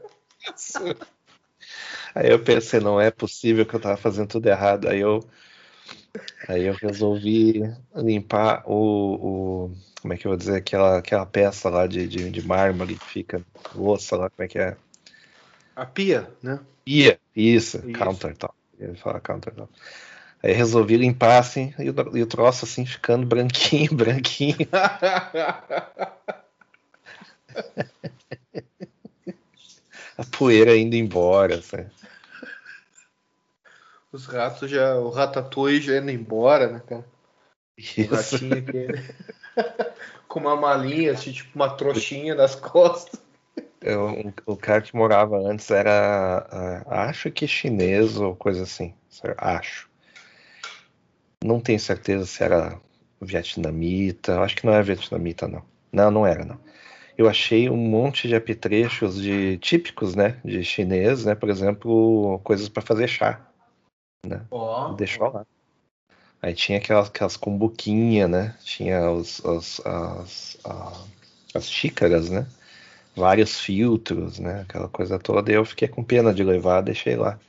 Aí eu pensei, não é possível que eu tava fazendo tudo errado. Aí eu, aí eu resolvi limpar o, o- como é que eu vou dizer, aquela, aquela peça lá de, de, de mármore que fica, louça lá, como é que é? A pia, né? Ia, isso, Isso. countertop. Ele fala countertop. Aí resolvi limpar assim, e o, e o troço assim ficando branquinho, branquinho. A poeira indo embora, assim. Os ratos já. O ratatouille já indo embora, né, cara? O Isso. ratinho aquele. Com uma malinha, assim, tipo uma trouxinha nas costas. Eu- um- o cara que morava antes era, ah, acho que chinês ou coisa assim. Acho. Não tenho certeza se era vietnamita. Acho que não é vietnamita, não. Não, não era, não. Eu achei um monte de apetrechos de típicos, né, de chinês, né, por exemplo, coisas para fazer chá. Ó. Deixou lá. Aí tinha aquelas, aquelas cumbuquinhas, né? Tinha os, os- as, a- as xícaras, né? Vários filtros, né? Aquela coisa toda. E eu fiquei com pena de levar, deixei lá.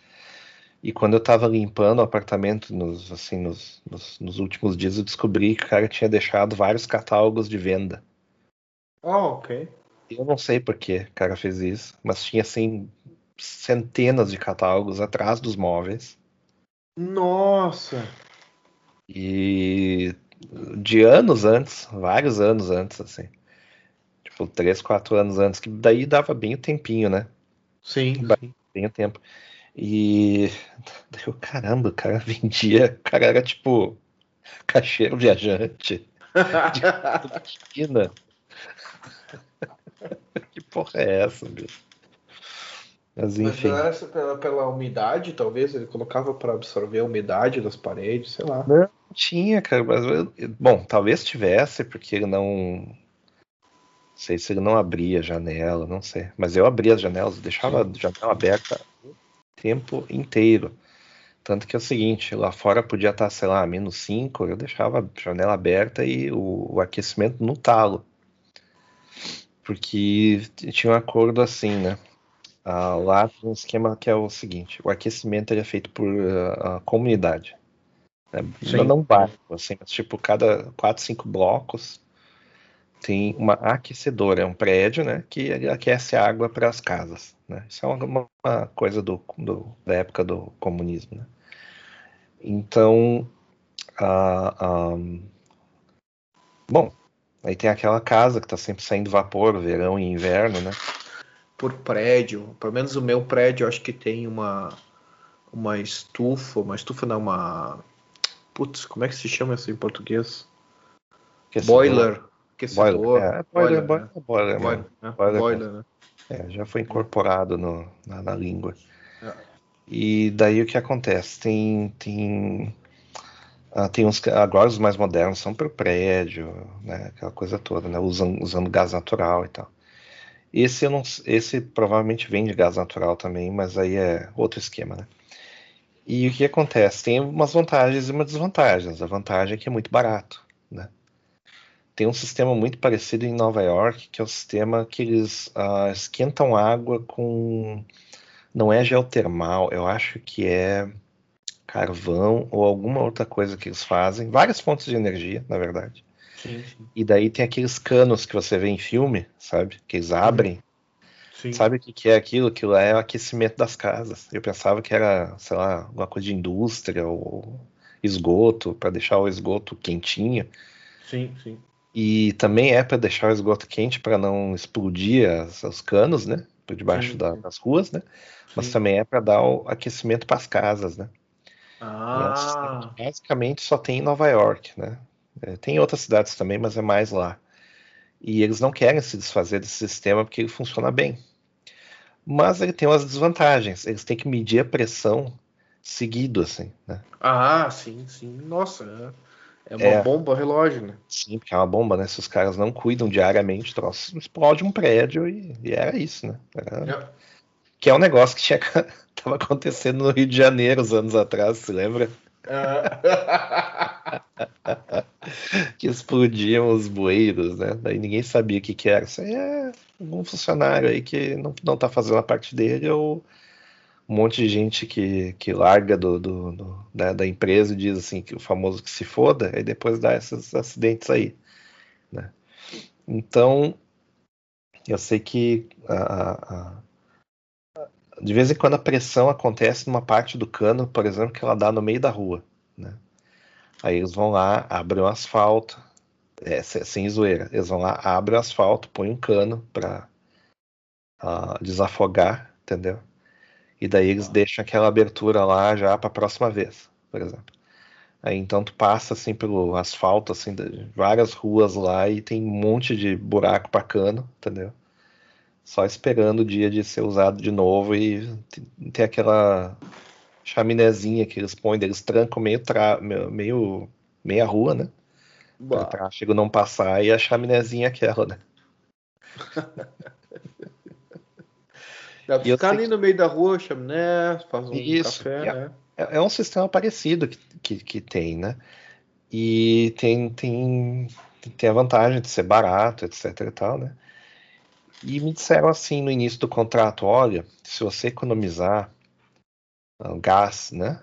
E quando eu tava limpando o apartamento nos, assim, nos, nos, nos últimos dias, eu descobri que o cara tinha deixado vários catálogos de venda. Oh, ok. Eu não sei por que o cara fez isso, mas tinha assim centenas de catálogos atrás dos móveis. Nossa! E de anos antes, vários anos antes, assim. Tipo, três, quatro anos antes, que daí dava bem o tempinho, né? Sim. sim. Bem o tempo. E daí eu, caramba, o cara vendia, o cara era tipo caixeiro viajante. De esquina. que porra é essa, bicho? Mas Mas essa pela, pela umidade, talvez? Ele colocava para absorver a umidade das paredes, sei lá. Não tinha, cara, mas bom, talvez tivesse, porque ele não. Não sei se ele não abria a janela, não sei. Mas eu abria as janelas, deixava a janela aberta o tempo inteiro. Tanto que é o seguinte, lá fora podia estar, sei lá, menos 5, eu deixava a janela aberta e o, o aquecimento no talo. Porque tinha um acordo assim, né? Ah, lá tem um esquema que é o seguinte: o aquecimento ele é feito por a comunidade. Né? Não, não bairro, assim, mas tipo, cada 4, 5 blocos tem uma aquecedora, é um prédio, né, que aquece a água para as casas, né? Isso é uma, uma coisa do, do- da época do comunismo, né? Então, ah, ah, bom, aí tem aquela casa que está sempre saindo vapor, verão e inverno, né? Por prédio, pelo menos o meu prédio, eu acho que tem uma uma estufa, uma estufa não, uma putz, como é que se chama isso em português? Aquecedor. Boiler, aquecedor, Boiler, é, boiler, né? boiler, boiler, Boiler, mesmo. né? Boiler. Boiler, né? É, já foi incorporado no- na, na língua. É. E daí o que acontece? Tem, tem, ah, tem uns, agora os mais modernos são para o prédio, né, aquela coisa toda, né, usando, usando gás natural e tal. Esse, não, esse provavelmente vem de gás natural também, mas aí é outro esquema, né? E o que acontece? Tem umas vantagens e umas desvantagens. A vantagem é que é muito barato, né? Tem um sistema muito parecido em Nova York, que é o sistema que eles ah, esquentam água com. Não é geotermal, eu acho que é carvão ou alguma outra coisa que eles fazem. Várias fontes de energia, na verdade. Sim, sim. E daí tem aqueles canos que você vê em filme, sabe? Que eles abrem. sim. Sabe o que que é aquilo? Aquilo é o aquecimento das casas. Eu pensava que era, sei lá, alguma coisa de indústria ou esgoto, para deixar o esgoto quentinho. Sim, sim. E também é para deixar o esgoto quente para não explodir as- os canos, né? Por debaixo Sim, da- das ruas, né? Mas também é para dar o aquecimento para as casas, né? E é um sistema Ah, que basicamente só tem em Nova York, né? É, tem em outras cidades também, mas é mais lá. E eles não querem se desfazer desse sistema porque ele funciona bem. Mas ele tem umas desvantagens. Eles têm que medir a pressão seguido, assim, né? ah, sim, sim. Nossa, é, é uma É. bomba relógio, né? Sim, porque é uma bomba, né? Se os caras não cuidam diariamente, troço explode um prédio e, e era isso, né? Era- Que é um negócio que tinha, tava acontecendo no Rio de Janeiro uns anos atrás, se lembra? Ah. Que explodiam os bueiros, né? Daí ninguém sabia o que que era. Isso aí é um funcionário aí que não, não tá fazendo a parte dele ou um monte de gente que, que larga do, do- do- da, da empresa e diz assim que o famoso que se foda, e depois dá esses acidentes aí, né? Então, eu sei que a- a- a- de vez em quando a pressão acontece numa parte do cano, por exemplo, que ela dá no meio da rua, né? Aí eles vão lá, abrem o asfalto, é, se- sem zoeira, eles vão lá, abrem o asfalto, põem um cano para desafogar, entendeu? E daí eles deixam aquela abertura lá já para a próxima vez, por exemplo. Aí então tu passa assim pelo asfalto, assim, de várias ruas lá e tem um monte de buraco para cano, entendeu? Só esperando o dia de ser usado de novo e t- tem aquela chaminézinha que eles põem, eles trancam meio, tra... meio, meia rua, né? O Bah. tráfego não passar e a chaminézinha é aquela, né? Dá pra ficar ali que- no meio da rua, chaminé, faz um Isso, café, é. né? É, é um sistema parecido que, que, que tem, né? E tem, tem, tem a vantagem de ser barato, etc e tal, né? E me disseram assim no início do contrato, olha, se você economizar uh, gás, né?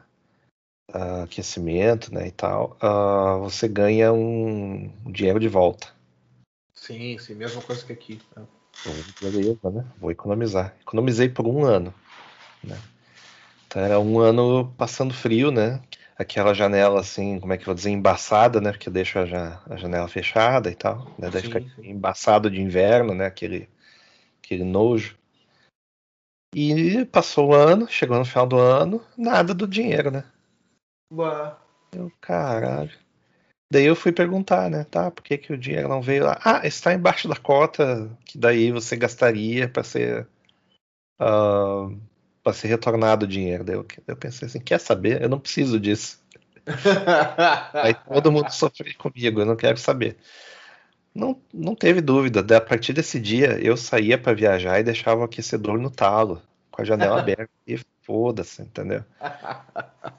Uh, aquecimento, né, e tal, uh, você ganha um dinheiro de volta. Sim, sim, mesma coisa que aqui. né? Beleza, né? Vou economizar. Economizei por um ano, né? Então era um ano passando frio, né? Aquela janela assim, como é que eu vou dizer, embaçada, né? Porque eu deixo a, ja- a janela fechada e tal, né? Daí Sim, fica sim. embaçado de inverno, né? Aquele, aquele nojo. E passou o ano, chegou no final do ano, nada do dinheiro, né? Bah. Eu, caralho. Daí eu fui perguntar, né? Tá, por que, que o dinheiro não veio lá? Ah, está embaixo da cota que daí você gastaria para ser ah, para ser retornado o dinheiro. Daí eu, eu pensei assim, quer saber? Eu não preciso disso. Aí todo mundo sofreu comigo, eu não quero saber. Não, não teve dúvida. A partir desse dia eu saía para viajar e deixava o aquecedor no talo, com a janela aberta. E foda-se, entendeu?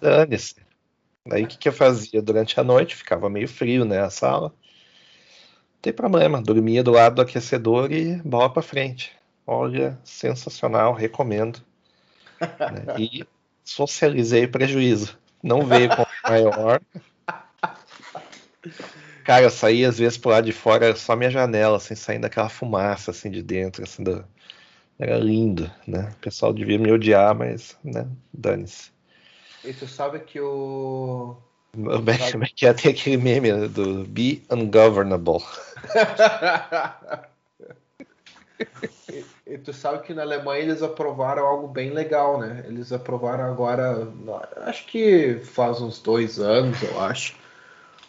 Dane-se. Daí o que, que eu fazia? Durante a noite ficava meio frio, né? A sala. Não tem problema. Dormia do lado do aquecedor e bola pra frente. Olha, sensacional, recomendo. né? E socializei o prejuízo. Não veio com maior. Cara, eu saía às vezes pro lado de fora, só minha janela, assim, saindo aquela fumaça assim de dentro, assim, do... era lindo, né? O pessoal devia me odiar, mas, né, dane-se. E tu sabe que o. É que é? Tem aquele meme né, do Be Ungovernable. e, e tu sabe que na Alemanha eles aprovaram algo bem legal, né? Eles aprovaram agora, acho que faz uns dois anos, eu acho.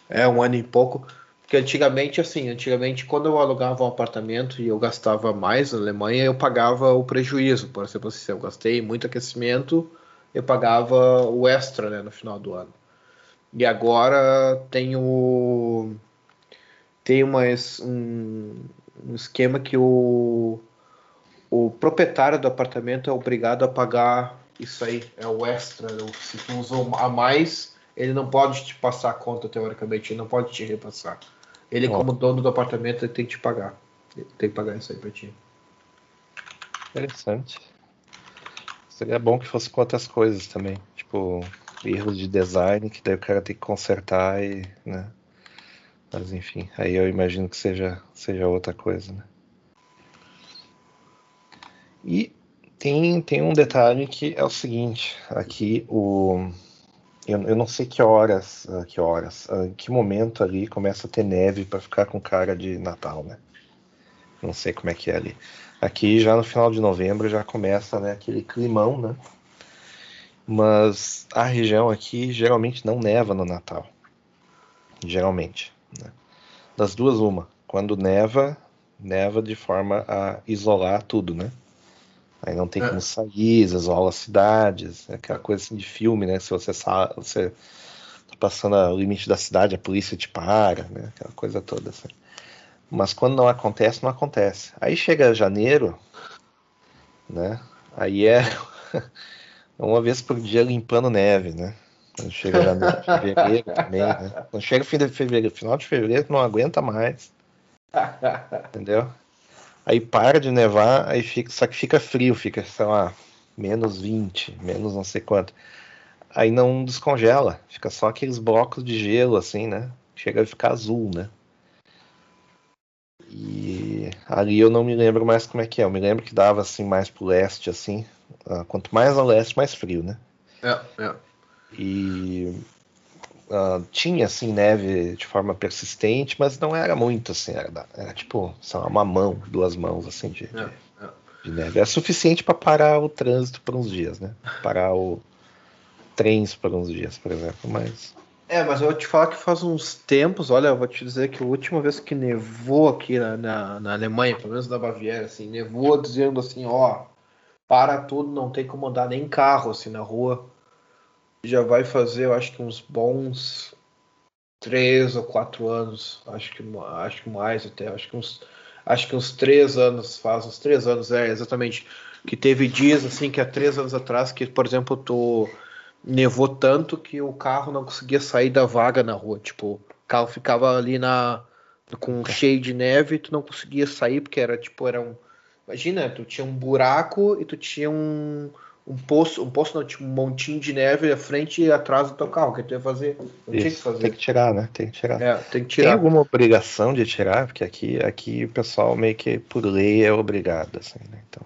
É, um ano e pouco. Porque antigamente, assim, antigamente quando eu alugava um apartamento e eu gastava mais na Alemanha, eu pagava o prejuízo. Por exemplo, se eu gastei muito aquecimento, eu pagava o extra, né, no final do ano. E agora tem o tem uma, um, um esquema que o, o proprietário do apartamento é obrigado a pagar isso aí, é o extra. o- Se tu usou a mais, ele não pode te passar a conta, teoricamente, ele não pode te repassar. Ele, Ó. como dono do apartamento, tem que te pagar. Ele tem que pagar isso aí pra ti. Interessante. Seria bom que fosse com outras coisas também. Tipo, erros de design que daí o cara tem que consertar e, né? Mas enfim, aí eu imagino que seja, seja outra coisa, né? E tem, tem um detalhe que é o seguinte, aqui o eu, eu não sei que horas, ah, que horas, ah, em que momento ali começa a ter neve para ficar com cara de Natal, né? Não sei como é que é ali. Aqui já no final de novembro já começa né, aquele climão, né? Mas a região aqui geralmente não neva no Natal. Geralmente. Né? Das duas, uma. Quando neva, neva de forma a isolar tudo, né? Aí não tem É. como sair, isola cidades, é aquela coisa assim de filme, né? Se você, sa você tá passando o limite da cidade, a polícia te para, né? Aquela coisa toda assim. Mas quando não acontece, não acontece. Aí chega janeiro, né? Aí é uma vez por dia limpando neve, né? Quando chega janeiro, fevereiro também, né? Quando chega fim de fevereiro, final de fevereiro, não aguenta mais, entendeu? Aí para de nevar, aí fica, só que fica frio, fica, sei lá, menos 20, menos não sei quanto. Aí não descongela, fica só aqueles blocos de gelo, assim, né? Chega a ficar azul, né? E ali eu não me lembro mais como é que é. Eu me lembro que dava assim mais pro leste, assim. Ah, quanto mais ao leste, mais frio, né? É, é. E ah, tinha assim neve de forma persistente, mas não era muito assim. Era, era tipo, lá, uma mão, duas mãos assim de, de- É, é. de neve. Era suficiente para parar o trânsito por uns dias, né? Parar o trens por uns dias, por exemplo. Mas É, mas eu vou te falar que faz uns tempos, olha, eu vou te dizer que a última vez que nevou aqui na, na, na Alemanha, pelo menos na Baviera, assim, nevou dizendo assim, ó, para tudo, não tem como andar nem carro assim na rua. Já vai fazer, eu acho que uns bons três ou quatro anos, acho que acho que mais até, acho que uns acho que uns três anos, faz uns três anos, é exatamente, que teve dias assim que há três anos atrás que, por exemplo, tu nevou tanto que o carro não conseguia sair da vaga na rua. Tipo, o carro ficava ali na com cheio de neve tu não conseguia sair porque era tipo era um imagina, tu tinha um buraco e tu tinha um um poço, um poço não, tipo um montinho de neve à frente e atrás do teu carro. Que tu ia fazer? Não tinha que Isso, fazer. tem que tirar, né? Tem que tirar. É, tem que Tem tirar. alguma obrigação de tirar? Porque aqui, aqui o pessoal meio que por lei é obrigado, assim, né? Então,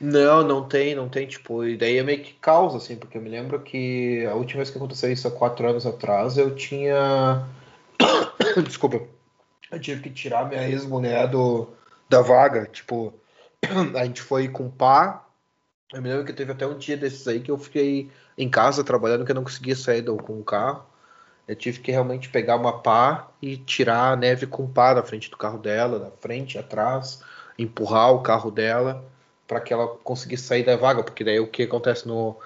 Não, não tem, não tem, tipo, e daí é meio que causa, assim, porque eu me lembro que a última vez que aconteceu isso há quatro anos atrás, eu tinha. Desculpa. Eu tive que tirar minha ex-mulher do, da vaga. Tipo, a gente foi com pá. Eu me lembro que teve até um dia desses aí que eu fiquei em casa trabalhando que eu não conseguia sair do, com o carro. Eu tive que realmente pegar uma pá e tirar a neve com pá da frente do carro dela, da frente, atrás, empurrar o carro dela para que ela conseguisse sair da vaga, porque daí o que acontece no,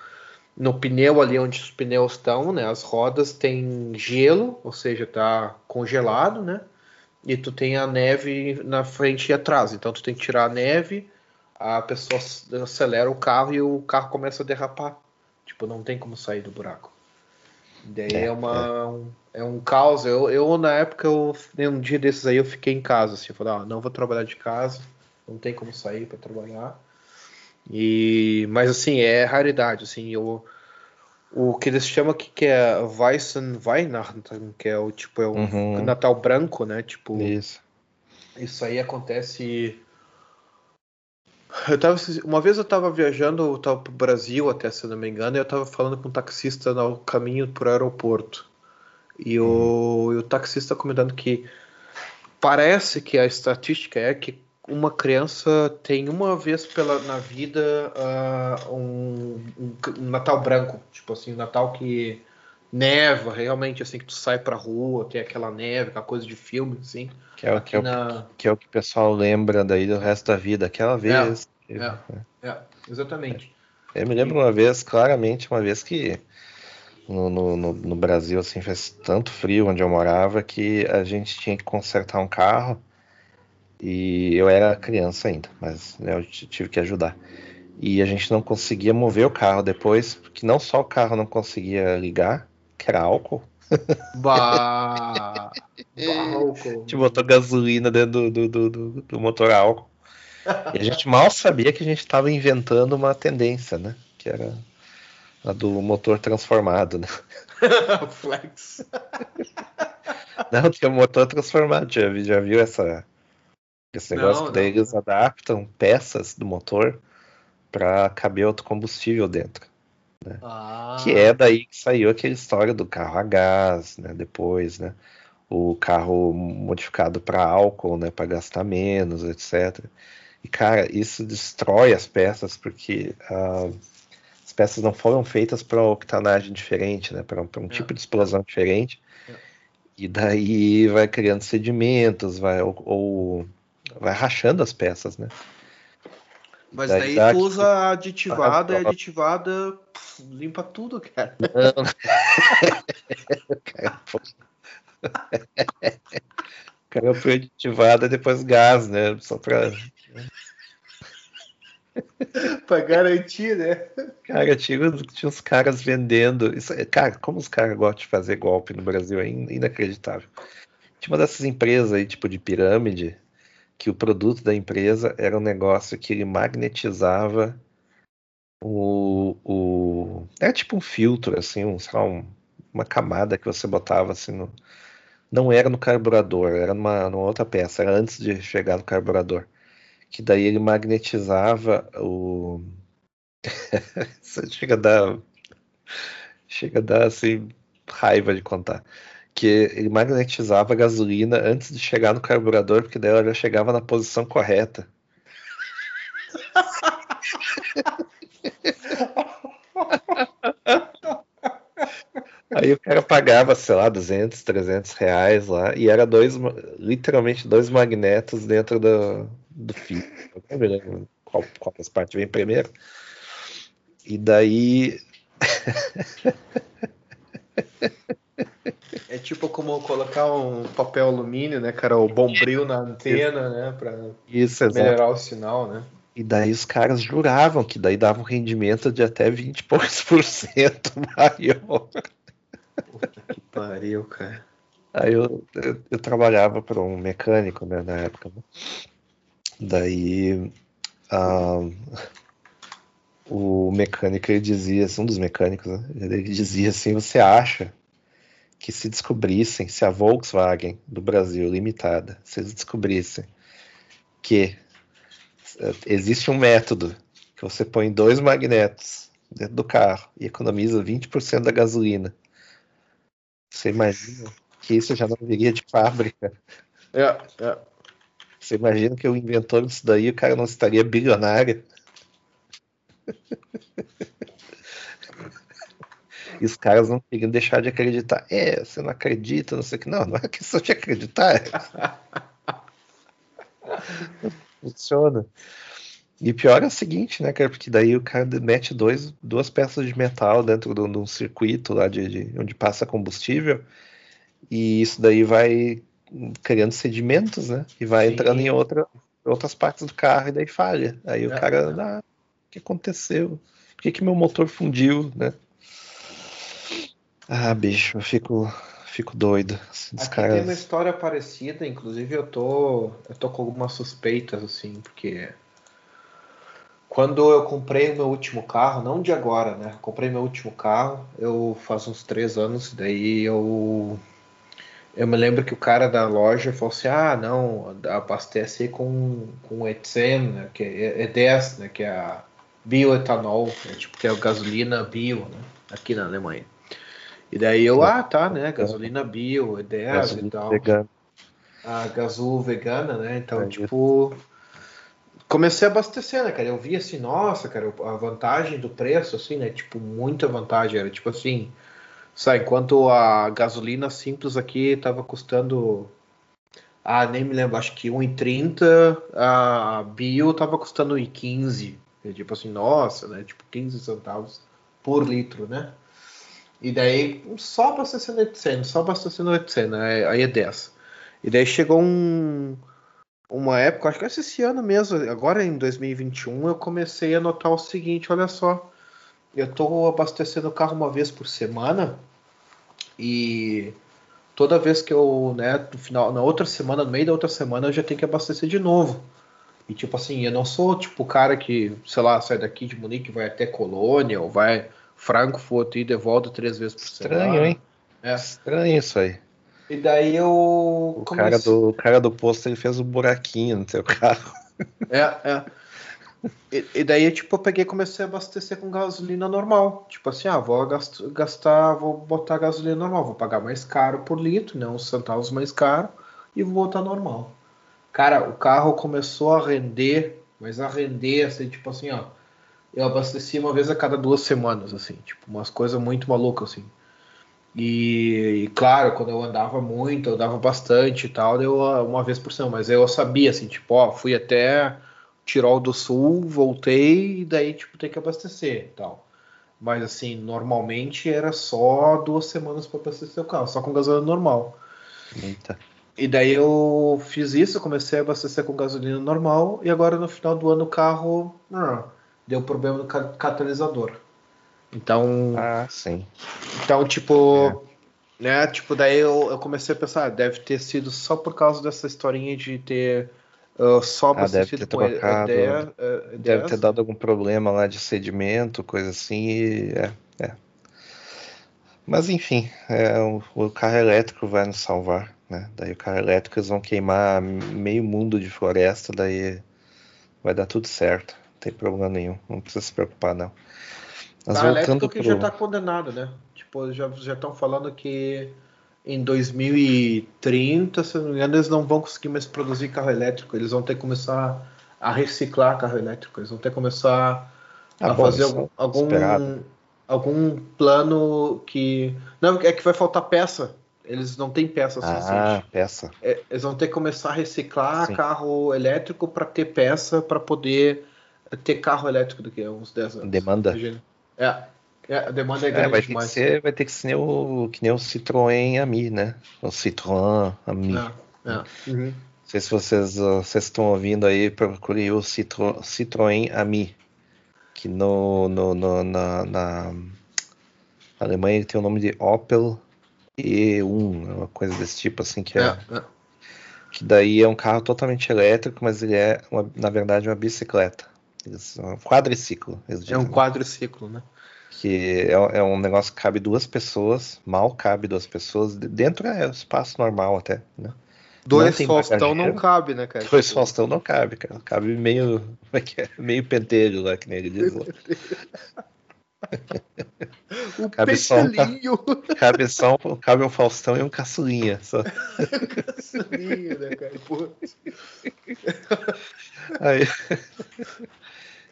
no pneu ali onde os pneus estão, né, as rodas tem gelo, ou seja, tá congelado, né? E tu tem a neve na frente e atrás, então tu tem que tirar a neve, a pessoa acelera o carro e o carro começa a derrapar. Tipo, não tem como sair do buraco. Daí é, É, uma um, é um caos. Eu, eu na época eu um dia desses aí eu fiquei em casa, assim, eu falei, ah, não vou trabalhar de casa, não tem como sair para trabalhar. E, mas assim, é raridade, assim, eu, o que eles chamam aqui que é Weissen Weihnachten, que é o tipo é um Uhum. Natal branco, né? Tipo, isso. isso aí acontece. Eu tava, uma vez eu tava viajando, eu tava pro Brasil até, se não me engano, e eu tava falando com um taxista no caminho pro aeroporto. E o, e o taxista comentando que parece que a estatística é que uma criança tem uma vez pela, na vida ah, um, um, um Natal branco, tipo assim, um Natal que neva, realmente assim, que tu sai pra rua, tem aquela neve, aquela coisa de filme, assim. Que é, o- que, é o, que é o que o pessoal lembra daí do resto da vida. Aquela vez. que- é. É, exatamente. Eu me lembro uma vez, claramente, uma vez que no, no, no- Brasil assim, fez tanto frio onde eu morava que a gente tinha que consertar um carro e eu era criança ainda, mas né, eu tive que ajudar. E a gente não conseguia mover o carro depois, porque não só o carro não conseguia ligar, era álcool, Bah, álcool. gente botou gasolina dentro do, do, do, do- motor álcool. E a gente mal sabia que a gente estava inventando uma tendência, né? Que era a do motor transformado, né? Flex. Não, um motor transformado, já, já viu essa, esse negócio Não, que daí não. eles adaptam peças do motor para caber outro combustível dentro. Ah, Que é daí que saiu aquela história do carro a gás, né? Depois, né? O carro modificado para álcool, né? Para gastar menos, etc. E cara, isso destrói as peças porque ah, as peças não foram feitas para octanagem diferente, né? Para um, um É. tipo de explosão diferente. É. E daí vai criando sedimentos, vai ou, ou vai rachando as peças, né? Mas daí daí dá tu usa aditivada e aditivada pff, limpa tudo, cara. Pô. O cara foi aditivado e depois gás, né? Só pra. pra garantir, né? Cara, tinha, tinha uns caras vendendo. Isso, é- cara, como os caras gostam de fazer golpe no Brasil é in- inacreditável. Tinha uma dessas empresas aí, tipo de pirâmide, que o produto da empresa era um negócio que ele magnetizava o. o era tipo um filtro, assim, um, lá, um- uma camada que você botava assim no. Não era no carburador, era numa, numa outra peça, era antes de chegar no carburador. Que daí ele magnetizava o. Chega a dar. Chega a dar assim, raiva de contar. Que ele magnetizava a gasolina antes de chegar no carburador, porque daí ela já chegava na posição correta. Aí o cara pagava, sei lá, 200, 300 reais lá, e era dois, literalmente dois magnetos dentro do, do fio. Eu não lembro qual, qual das partes vem primeiro. E daí É tipo como colocar um papel alumínio, né, cara? O bombril na antena, né? Pra Isso, exato. melhorar o sinal, né? E daí os caras juravam que daí dava um rendimento de até 20 e poucos por cento maior. Que pariu, cara. Aí eu, eu, eu trabalhava para um mecânico, né, na época. né? Daí o mecânico ele dizia, um dos mecânicos, né? ele dizia assim: você acha que se descobrissem, se a Volkswagen do Brasil limitada, se eles descobrissem que eh, existe um método que você põe dois magnetos dentro do carro e economiza 20% da gasolina. Você imagina que isso já não viria de fábrica? É, é. Você imagina que o inventor disso daí, o cara não estaria bilionário? E os caras não queriam deixar de acreditar. É, você não acredita, não sei o que. Não, não é questão de acreditar. Funciona. E pior é o seguinte, né, cara? Porque daí o cara mete dois, duas peças de metal dentro de um circuito lá de, de, onde passa combustível. E isso daí vai criando sedimentos, né? E vai Sim. entrando em outra, outras partes do carro e daí falha. Aí o É, cara, é. ah, o que aconteceu? Por que, que meu motor fundiu, né? Ah, bicho, eu fico, fico doido. assim, Aqui caras. tem uma história parecida, inclusive eu tô, eu tô com algumas suspeitas, assim, porque quando eu comprei o meu último carro, não de agora, né? Comprei meu último carro, eu faz uns três anos, daí eu eu me lembro que o cara da loja falou assim, ah, não, abastece com, com etzen, né? Que é E10, né? Que é a bioetanol, né? tipo, que é a gasolina bio, né? Aqui na Alemanha. E daí eu, ah, tá, né? Gasolina bio, E10 e tal vegana. a Gazul vegana, né? Então, É, tipo, comecei a abastecer, né, cara? Eu vi assim, nossa, cara, a vantagem do preço, assim, né? Tipo, muita vantagem. Era tipo assim, sabe, enquanto a gasolina simples aqui tava custando, ah, nem me lembro, acho que 1,30, a bio tava custando 1,15. E, Tipo assim, nossa, né? Tipo, 15 centavos por litro, né? E daí, só abastecendo 800, só abastecendo 800, né? Aí é 10. E daí chegou um, uma época, acho que esse ano mesmo, agora em 2021, eu comecei a notar o seguinte, olha só, eu tô abastecendo o carro uma vez por semana e toda vez que eu, né, no final, na outra semana, no meio da outra semana, eu já tenho que abastecer de novo. E tipo assim, eu não sou tipo o cara que, sei lá, sai daqui de Munique e vai até Colônia ou vai Frankfurt e de volta três vezes por Estranho, semana. hein? É. Estranho isso aí. E daí eu O cara, do, o cara do posto ele fez um buraquinho no teu carro. É, é. E, e daí, tipo, eu peguei e comecei a abastecer com gasolina normal. Tipo assim, ah, vou gast- gastar, vou botar gasolina normal, vou pagar mais caro por litro, né? Uns centavos mais caro, e vou botar normal. Cara, o carro começou a render, mas a render, assim, tipo assim, ó. Eu abasteci uma vez a cada duas semanas, assim, tipo, umas coisas muito malucas, assim. E, e, claro, quando eu andava muito, eu dava bastante e tal, deu uma vez por semana, mas eu sabia assim, tipo, ó, fui até Tirol do Sul, voltei e daí tipo tem que abastecer e tal. Mas assim, normalmente era só duas semanas para abastecer o carro, só com gasolina normal. Eita. E daí eu fiz isso, comecei a abastecer com gasolina normal e agora no final do ano o carro ah, deu problema no ca- catalisador. Então, Ah, sim. então, tipo, né? Tipo, daí eu, eu comecei a pensar, deve ter sido só por causa dessa historinha de ter ah, só Ah, deve ter com trocado, ideia, eh, Deve ter dado algum problema lá de sedimento, coisa assim, e é, é. Mas enfim, é, o, o carro elétrico vai nos salvar, né? Daí o carro elétrico eles vão queimar meio mundo de floresta, daí vai dar tudo certo, tem problema nenhum, não precisa se preocupar não. Mas elétrico voltando que pro... já tá condenado, né? Tipo, já já estão falando que em 2030, se não me engano, eles não vão conseguir mais produzir carro elétrico. Eles vão ter que começar a reciclar carro elétrico. Eles vão ter que começar Ah, a bom, fazer algum, é esperado. algum, algum plano que. Não, é que vai faltar peça. Eles não têm peça Ah, suficiente. peça. É, eles vão ter que começar a reciclar Sim. carro elétrico para ter peça para poder ter carro elétrico daqui a uns 10 anos. Demanda. Imagina. É, é, a demanda é É, grande vai ter que demais. ser, vai ter que ser o, que nem o Citroën Ami, né? O Citroën Ami. É, é. Uhum. Não sei se vocês, uh, vocês estão ouvindo aí, procurem o Citro, Citroën Ami, que no, no, no- na, na Alemanha ele tem o nome de Opel E1, é uma coisa desse tipo, assim, que, é, É, é. que daí é um carro totalmente elétrico, mas ele é, uma- na verdade, uma bicicleta. Eles- um quadriciclo. É um quadriciclo, né? que é, é um negócio que cabe duas pessoas, mal cabe duas pessoas, de- dentro é espaço normal até, né? Dois Faustão não cabe, né, cara? Dois Faustão não cabe, cara. Cabe meio. Como é que é? Meio pentelho lá, que nem ele diz lá. O cabe só um. Cabe só um, cabe um Faustão e um caçulinha. Só. Caçulinha, né, cara? Pô. Aí-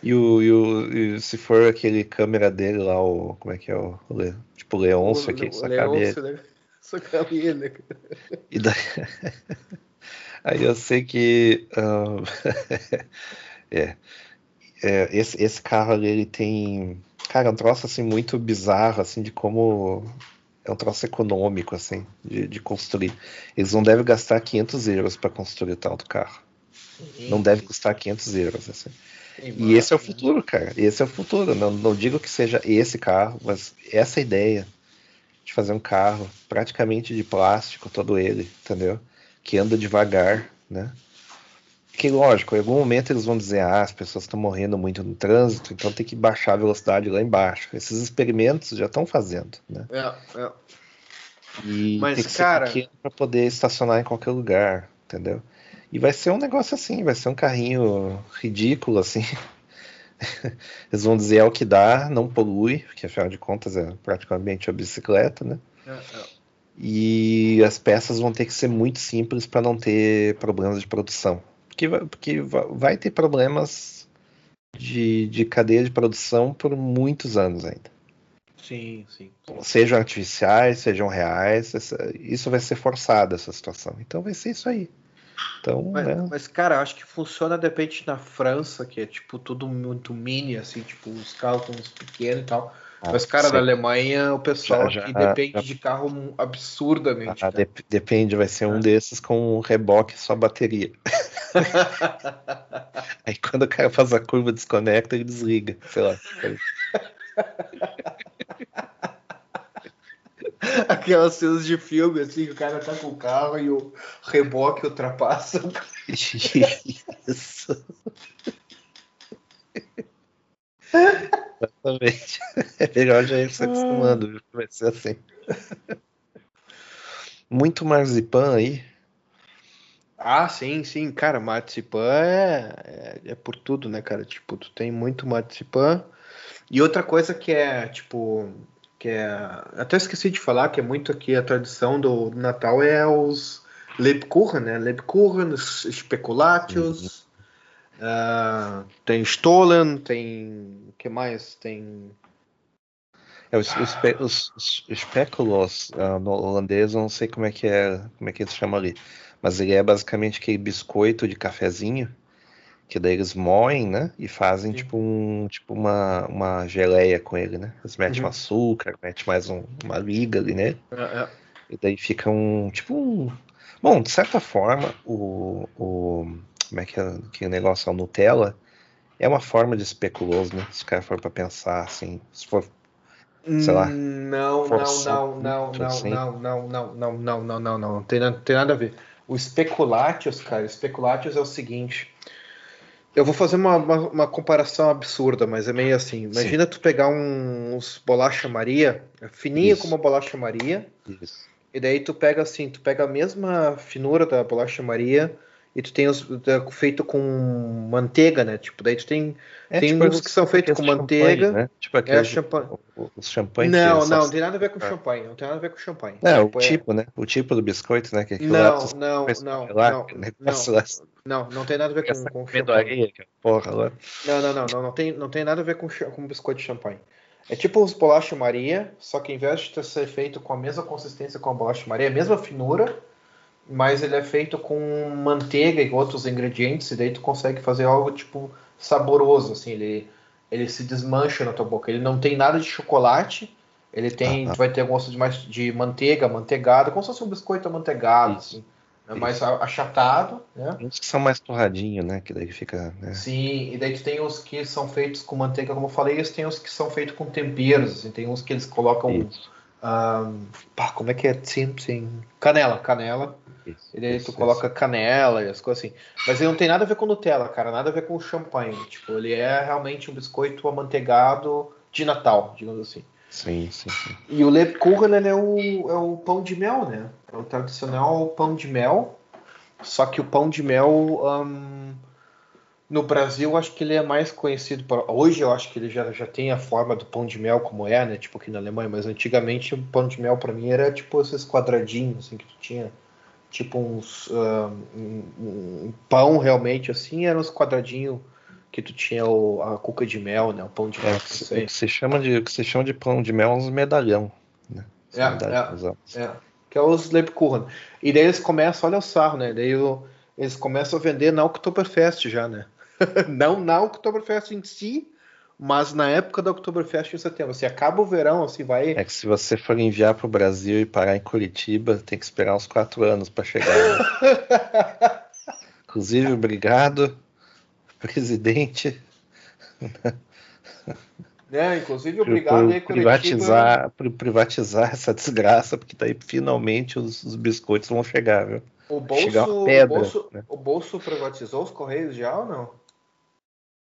E, o, e, o, e se for aquele câmera dele lá, o. Como é que é? O, o Le- tipo o Leôncio aqui, só cabe né? Só cabe ele? E daí... Aí eu sei que. ahn, é, é, esse, esse carro ali, ele tem. Cara, é um troço assim muito bizarro, assim, de como. É um troço econômico, assim, de, de construir. Eles não devem gastar 500 euros para construir tal do carro. Não deve custar 500 euros, assim. E esse é o futuro, cara. Esse é o futuro. Não, não digo que seja esse carro, mas essa ideia de fazer um carro praticamente de plástico, todo ele, entendeu? Que anda devagar, né? Que lógico, em algum momento eles vão dizer, ah, as pessoas estão morrendo muito no trânsito, então tem que baixar a velocidade lá embaixo. Esses experimentos já estão fazendo, né? É, é. E Mas, tem que cara- ser pequeno para poder estacionar em qualquer lugar, entendeu? E vai ser um negócio assim, vai ser um carrinho ridículo assim. Eles vão dizer é o que dá, não polui, porque afinal de contas é praticamente uma bicicleta, né? é, é. E as peças vão ter que ser muito simples para não ter problemas de produção. Porque vai, porque va- vai ter problemas de, de cadeia de produção por muitos anos ainda Sim, sim. sejam artificiais, sejam reais, isso vai ser forçado essa situação. Então vai ser isso aí. Então, Mas, né? mas, cara, acho que funciona de repente na França, que é tipo tudo muito mini, assim, tipo, os carros são pequenos e tal. Mas, cara, sim. na Alemanha, o pessoal Já- aqui já- depende já- de carro absurdamente. Ah, dep- depende, vai ser um É. desses com um reboque só bateria. Aí quando o cara faz a curva, desconecta e desliga, sei lá. Aquelas cenas de filme, assim, que o cara tá com o carro e o reboque ultrapassa. Isso. Exatamente. É melhor já ir se acostumando, viu? vai ser assim. Muito marzipan aí. Ah, sim, sim, cara, marzipan é, é, é por tudo, né, cara? Tipo, tu tem muito marzipan. E outra coisa que é, tipo, que é. Até esqueci de falar, que é muito aqui a tradição do Natal é os Lebkuchen, né? Lebkuchen, Speculatius. ah, tem Stollen, tem. O que mais? Tem. É, os, os, os- os espéculos ah, no holandês, eu não sei como é que é, como é que eles chamam ali, mas ele é basicamente aquele biscoito de cafezinho que daí eles moem, né, e fazem Sim. tipo um, tipo uma, uma geleia com ele, né? Eles metem Uhum. um açúcar, metem mais um- uma liga ali, né? É, é. E daí fica um tipo um, bom, de certa forma, o, o como é que é aquele negócio é o Nutella é uma forma de especuloso, né? Se o cara for para pensar assim, se for sei lá, Não, não, não, não, muito, não, assim. não, não, não, não, não, não, não, não, não tem nada, tem nada a ver. O Speculatius, cara, Speculatius é o seguinte. Eu vou fazer uma, uma, uma comparação absurda, mas é meio assim. Imagina tu pegar um- uns bolacha Maria, é fininha Isso. como a bolacha Maria, isso. e daí tu pega assim, tu pega a mesma finura da bolacha Maria e tu tem os é, feito com manteiga, né? Tipo, daí tu tem Tem uns aqueles- que são feitos aqueles com manteiga, né? Tipo é aqueles, champanhe. os champanhes. Não, não, não tem nada a ver com Ah. champanhe. Não tem nada a ver com champanhe. Não, Tipo, o é- tipo, né? O tipo do biscoito, né? Que Não, lá, não, não, gelar, não, não. lá, Não, não tem nada a ver com, com champanhe. porra lá. Não, não, não, não, não tem, não tem nada a ver com, com biscoito de champanhe. É tipo os bolacha Maria, só que em vez de ter ser feito com a mesma consistência com a bolacha Maria, a mesma finura, mas ele é feito com manteiga e outros ingredientes, e daí tu consegue fazer algo tipo saboroso, assim, ele, ele se desmancha na tua boca. Ele não tem nada de chocolate, ele tem, Ah, ah. tu vai ter gosto de mais de manteiga, manteigado, como se fosse um biscoito amanteigado, Isso. assim. É mais achatado, né? Uns que são mais torradinho, né? Que daí fica. Né? Sim, e daí tu tem os que são feitos com manteiga, como eu falei, e tem os que são feitos com temperos, assim, tem uns que eles colocam. Isso. ah, pá, como é que é? Sim, sim. Canela, canela. Isso, E daí isso, tu coloca canela e as coisas assim. Mas ele não tem nada a ver com Nutella, cara. Nada a ver com champanhe. Tipo, ele é realmente um biscoito amanteigado de Natal, digamos assim. isso. Sim, sim, sim. E o Lebkuchen, ele é o, é o pão de mel, né? É o tradicional pão de mel. Só que o pão de mel, ahn, no Brasil, acho que ele é mais conhecido. Por... Hoje eu acho que ele já, já tem a forma do pão de mel como é, né? Tipo aqui na Alemanha. Mas antigamente o pão de mel pra mim era tipo esses quadradinhos, assim, que tu tinha. Tipo uns... ahn, um, um pão realmente, assim, eram os quadradinhos que tu tinha o, a cuca de mel, né? O pão de É, mel. o que se- que se chama de, que se chama de pão de mel é uns medalhão. Né? Os É, medalhões. É, que é os Lebkuchen. E daí eles começam, olha o sarro, né? Daí o- eles começam a vender na Oktoberfest já, né? Não na Oktoberfest em si, mas na época da Oktoberfest em setembro. Assim, acaba o verão, assim, vai. É que se você for enviar para o Brasil e parar em Curitiba, tem que esperar uns quatro anos para chegar. né? Inclusive, obrigado, presidente, né? Inclusive, obrigado por aí, Curitiba. privatizar, por privatizar essa desgraça, porque daí finalmente os, os biscoitos vão chegar, viu? O chegar bolso, uma pedra, o, bolso, né? o bolso privatizou os Correios já ou não?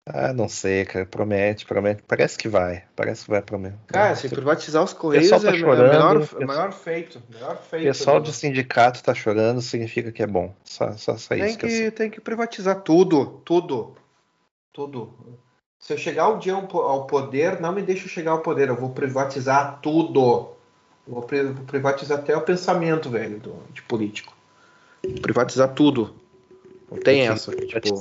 Ah, não sei, cara, promete, promete, parece que vai, parece que vai prometer. Cara, se privatizar os Correios tá é, é chorando, menor, o é pessoal- menor feito. Menor O feito pessoal do- de sindicato tá chorando, significa que é bom. Só, só, só Tem isso que que, tem que privatizar tudo, tudo, tudo. Se eu chegar um dia ao po- ao poder, não me deixa chegar ao poder, eu vou privatizar tudo. Eu vou privatizar até o pensamento, velho, do- de político. Privatizar tudo. Não tem Eu essa. Tipo,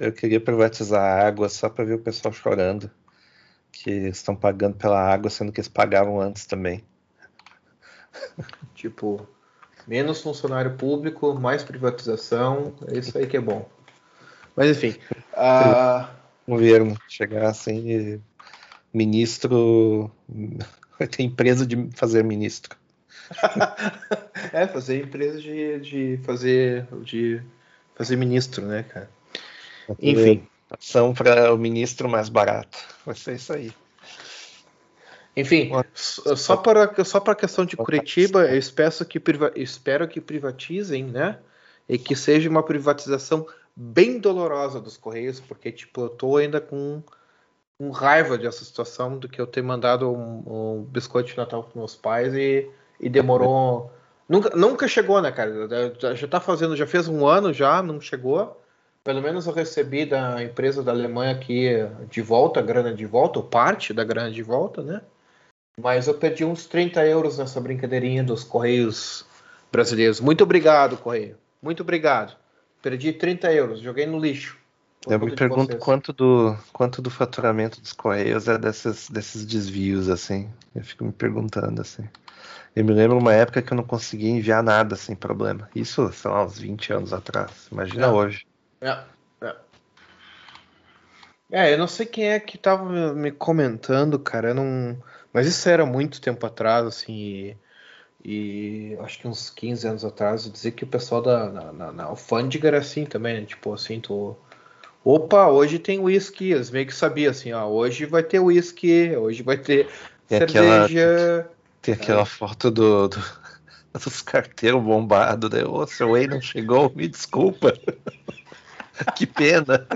eu queria privatizar a água só para ver o pessoal chorando. Que estão pagando pela água, sendo que eles pagavam antes também. tipo, menos funcionário público, mais privatização, é isso aí que é bom. Mas enfim. O governo chegar assim ministro. Vai ter empresa de fazer ministro. é, fazer empresa de, de fazer. de fazer ministro, né, cara? Enfim. Ação para o ministro mais barato. Vai ser isso aí. Enfim, só para só para a questão de Curitiba, eu espero que espero que privatizem, né? E que seja uma privatização bem dolorosa dos Correios, porque tipo, eu tô ainda com, com raiva dessa situação do que eu ter mandado um, um biscoito de Natal para meus pais e, e demorou nunca, nunca chegou, né, cara? Já- tá fazendo, já fez um ano já, não chegou. Pelo menos eu recebi da empresa da Alemanha aqui de volta, a grana de volta, ou parte da grana de volta, né? Mas eu perdi uns 30 euros nessa brincadeirinha dos Correios brasileiros. Muito obrigado, Correio. Muito obrigado. Perdi 30 euros, joguei no lixo. Eu me pergunto quanto do, quanto do faturamento dos Correios é desses, desses desvios, assim. Eu fico me perguntando, assim. Eu me lembro uma época que eu não conseguia enviar nada sem problema. Isso, sei lá, uns 20 anos atrás. Imagina É. hoje. É, é. É, eu não sei quem é que tava me- me comentando, cara. Eu não... Mas isso era muito tempo atrás, assim. E, e acho que uns 15 anos atrás. Dizer que o pessoal da na, na, na alfândega era assim também, né? Tipo assim, tu. Opa, hoje tem uísque. Eles meio que sabiam assim, ó. Hoje vai ter uísque, hoje vai ter Tem aquela- cerveja. Tem aquela foto do, do- dos carteiros bombados, né? Ô, seu Whey não chegou, me desculpa. que pena.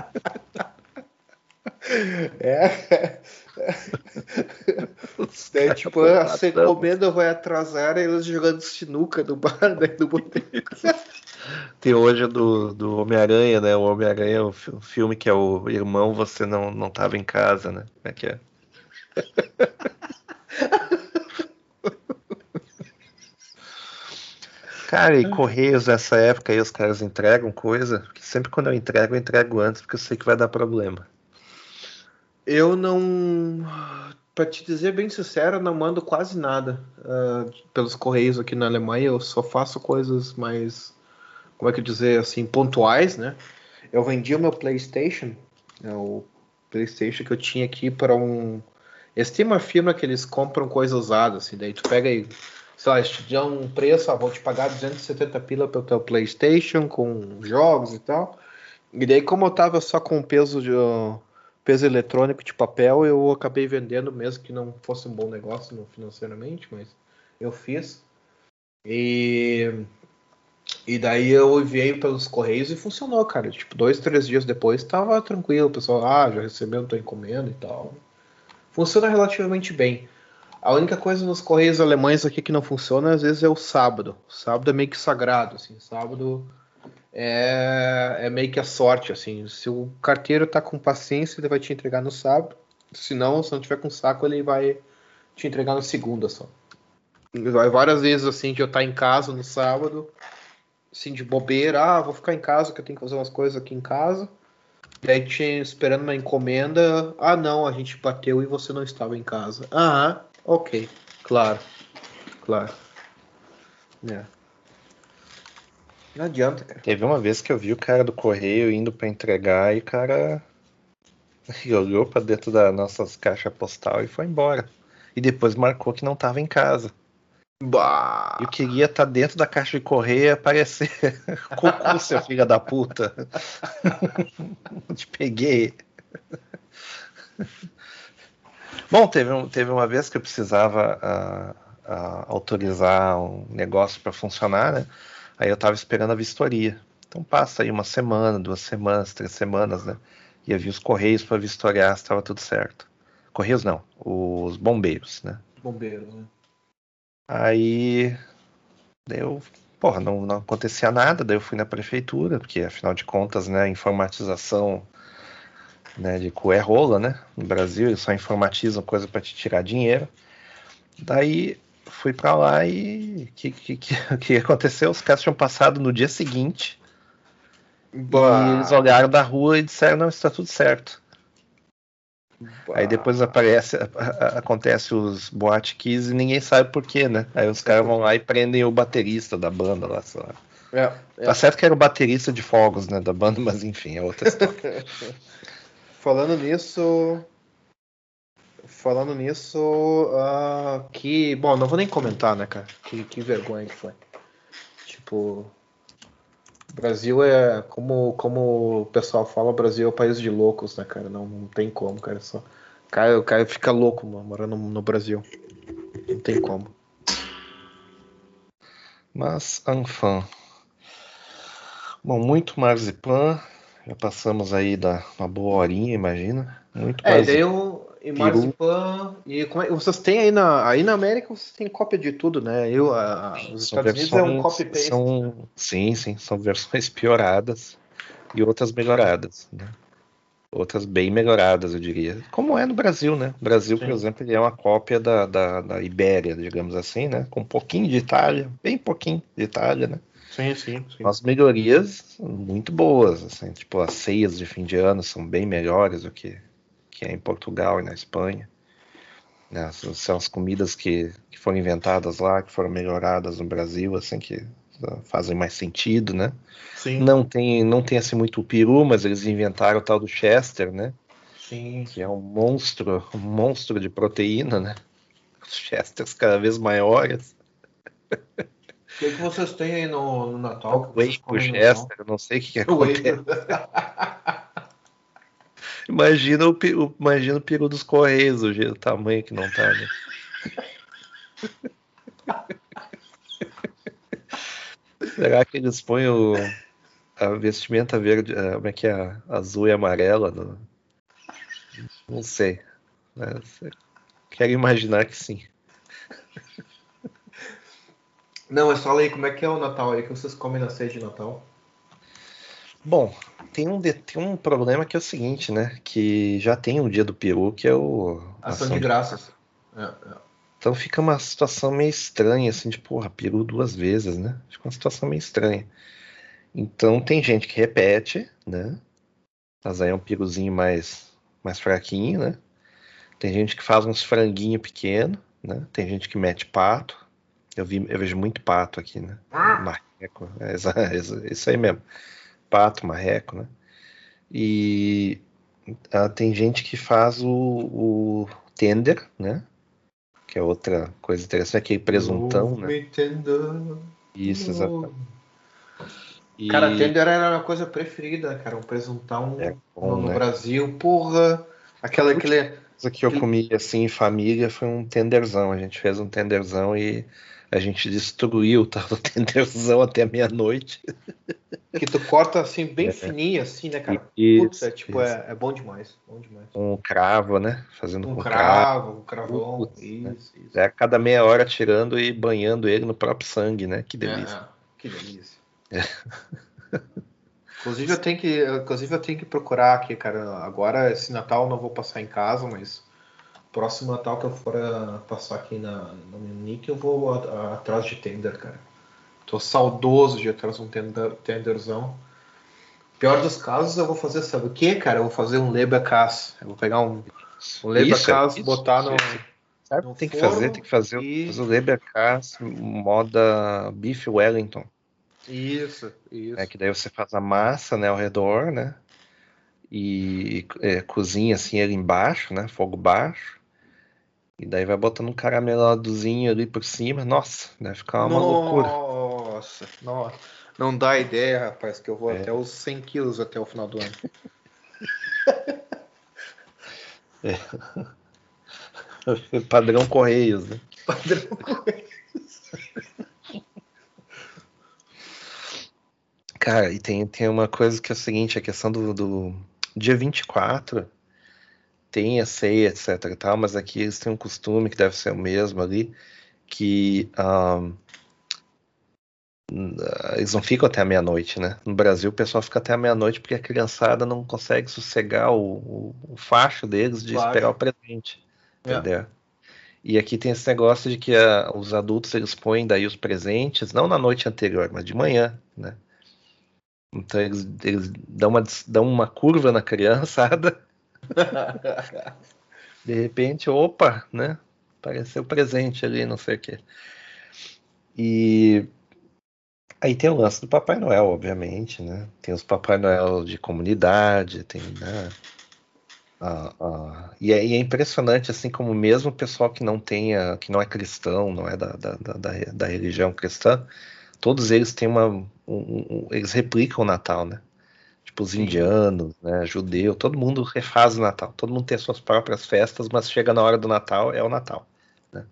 É. Daí, tipo, a encomenda vai atrasar, eles jogando sinuca no bar, daí do boteco. Tem hoje do, do Homem-Aranha, né? O Homem-Aranha, o o filme que é o irmão, você não, não tava em casa, né? Como é que é? Cara, e Correios nessa época aí os caras entregam coisa? Porque sempre quando eu entrego, eu entrego antes, porque eu sei que vai dar problema. Eu não. Pra te dizer bem sincero, eu não mando quase nada ah, pelos correios aqui na Alemanha. Eu só faço coisas mais. Como é que dizer assim? Pontuais, né? Eu vendi o meu PlayStation, né, o PlayStation que eu tinha aqui para um. Eles têm uma firma que eles compram coisa usada, assim. Daí tu pega e. Sei lá, te dão um preço, ah, vou te pagar 270 pila pelo teu PlayStation com jogos e tal. E daí, como eu tava só com peso de peso eletrônico de papel, eu acabei vendendo mesmo que não fosse um bom negócio financeiramente, mas eu fiz. E E daí eu enviei pelos correios e funcionou, cara. Tipo, dois, três dias depois tava tranquilo. O pessoal, ah, já recebeu tua encomenda e tal. Funciona relativamente bem. A única coisa nos correios alemães aqui que não funciona às vezes é o sábado. O sábado é meio que sagrado, assim. Sábado é, é meio que a sorte, assim. Se o carteiro tá com paciência, ele vai te entregar no sábado. Se não, se não tiver com saco, ele vai te entregar na segunda só. Vai várias vezes assim de eu estar em casa no sábado, assim de bobeira, ah, vou ficar em casa que eu tenho que fazer umas coisas aqui em casa. E aí tinha esperando uma encomenda, ah não, a gente bateu e você não estava em casa. Ah, ok, claro, claro. É. Não adianta, cara. Teve uma vez que eu vi o cara do correio indo pra entregar e o cara olhou pra dentro da nossas caixa postal e foi embora. E depois marcou que não tava em casa. Bah. Eu queria estar dentro da caixa de correio e aparecer. Cocô, seu filho da puta. Te peguei. Bom, teve, um- teve uma vez que eu precisava ah, ah, autorizar um negócio para funcionar, né? Aí eu estava esperando a vistoria. Então passa aí uma semana, duas semanas, três semanas, né? Ia vir os correios para vistoriar se estava tudo certo. Correios não, os bombeiros, né? Bombeiro, né? Aí daí eu, porra, não, não acontecia nada, daí eu fui na prefeitura, porque afinal de contas, né, a informatização né, de cu é rola, né? No Brasil, eles só informatizam coisa para te tirar dinheiro. Daí fui para lá e o que, que, que, aconteceu? Os caras tinham passado no dia seguinte e eles olharam da rua e disseram, não, está tudo certo. Aí depois aparece, a- a- acontece os boate keys e ninguém sabe por quê, né? Aí os caras vão lá e prendem o baterista da banda lá, sei lá. É, é. Tá certo que era o baterista de fogos, né, da banda, mas enfim, é outra história. Falando nisso. Falando nisso, ah, que. Bom, não vou nem comentar, né, cara? Que, que vergonha que foi. Tipo. Brasil é. Como, como o pessoal fala, o Brasil é o país de loucos, né, cara? Não, não tem como, cara. Só, o, cara o cara fica louco mano, morando no Brasil. Não tem como. Mas, enfim. Bom, muito marzipan. Já passamos aí da uma boa horinha, imagina. Muito É, daí eu. E marzipan. E como é, vocês têm aí na. Aí na América vocês têm cópia de tudo, né? Eu, a- os Estados Unidos é um versões- copy-paste. são- Sim, sim, são versões pioradas e outras melhoradas, né? Outras bem melhoradas, eu diria. Como é no Brasil, né? O Brasil, por Sim. exemplo, ele é uma cópia da, da, da Ibéria, digamos assim, né? Com um pouquinho de Itália, bem pouquinho de Itália, né? Sim, sim, sim. Umas melhorias muito boas, assim, tipo as ceias de fim de ano são bem melhores do que, que é em Portugal e na Espanha. Né, são- são as comidas que, que foram inventadas lá, que foram melhoradas no Brasil, assim, que ah, fazem mais sentido, né? Sim, Não tem, não tem assim muito o peru, mas eles inventaram o tal do Chester, né? sim. Que é um monstro, um monstro de proteína, né? Os Chesters cada vez maiores. O que, que vocês têm aí no, no Natal? no Chester, eu não sei o que, que acontece. Imagina o, o- imagina o peru dos Correios, o, jeito- o tamanho que não tá, né? Será que eles põem o, a vestimenta verde, como é que é? Azul e amarela? no- Não sei. né? Quero imaginar que sim. Não, é só aí como é que é o Natal aí que vocês comem na ceia de Natal. Bom, tem um, de- tem um problema que é o seguinte, né? Que já tem o dia do peru, que é o. Ação de graças. É, é. Então fica uma situação meio estranha, assim, de porra, peru duas vezes, né? Fica uma situação meio estranha. Então tem gente que repete, né? Mas aí é um peruzinho mais, mais fraquinho, né? Tem gente que faz uns franguinhos pequenos, né? Tem gente que mete pato. Eu, vi, eu vejo muito pato aqui, né? Marreco. É, exa- isso aí mesmo. Pato, marreco, né? E ah, tem gente que faz o, o tender, né? Que é outra coisa interessante, aquele presuntão, né? Me. Isso, exatamente. E Cara, tender era a coisa preferida, cara. Um presuntão É bom, no, no né? Brasil. Porra. Aquela, aquele. coisa que eu comi assim em família foi um tenderzão. A gente fez um tenderzão e a gente destruiu o tal do tenderzão até meia-noite. Que tu corta assim, bem fininho, assim, né, cara? Isso, Putz, é tipo, isso. é, é bom demais. Bom demais. Um cravo, né? Fazendo Um com cravo. cravo, um cravão. Putz, né? Isso, isso. É a cada meia hora tirando e banhando ele no próprio sangue, né? Que delícia. É, que delícia. Inclusive eu tenho que, inclusive eu tenho que procurar aqui, cara. Agora esse Natal eu não vou passar em casa, mas próximo Natal que eu for passar aqui na no Munique, eu vou a- a- atrás de tender, cara. Tô saudoso de ir atrás de um tender, tenderzão. Pior dos casos, eu vou fazer, sabe o que, cara? Eu vou fazer um Leberkas. Eu vou pegar um, um Leberkas, isso, botar no. Sabe no tem que fazer? Tem que fazer, o- e- fazer o Leberkas moda Beef Wellington. Isso, isso. É que daí você faz a massa, né, ao redor, né? E é, cozinha assim ele embaixo, né? Fogo baixo. E daí vai botando um carameladozinho ali por cima. Nossa, deve ficar uma loucura. Nossa, nossa. Não dá ideia, rapaz, que eu vou É. até os 100 quilos até o final do ano. Padrão Correios, né? Padrão. Cara, e tem, tem uma coisa que é o seguinte, a questão do, do dia 24 tem a ceia, etc e tal, mas aqui eles têm um costume que deve ser o mesmo ali, que ahn, eles não ficam até a meia-noite, né? No Brasil o pessoal fica até a meia-noite porque a criançada não consegue sossegar o, o, o facho deles de Claro. esperar o presente, É. entendeu? E aqui tem esse negócio de que ah, os adultos eles põem daí os presentes, não na noite anterior, mas de manhã, né? Então eles, eles dão, uma, dão uma curva na criançada, de repente, opa, né? Apareceu presente ali, não sei o quê. E aí tem o lance do Papai Noel, obviamente, né? Tem os Papai Noel de comunidade, tem, né? Ah, ah, e, é, e é impressionante, assim, como mesmo o pessoal que não tenha, que não é cristão, não é da, da, da, da- religião cristã, todos eles têm uma. um- um- eles replicam o Natal, né? Tipo, os indianos, né? Judeu, todo mundo refaz o Natal. Todo mundo tem as suas próprias festas, mas chega na hora do Natal, é o Natal. Né?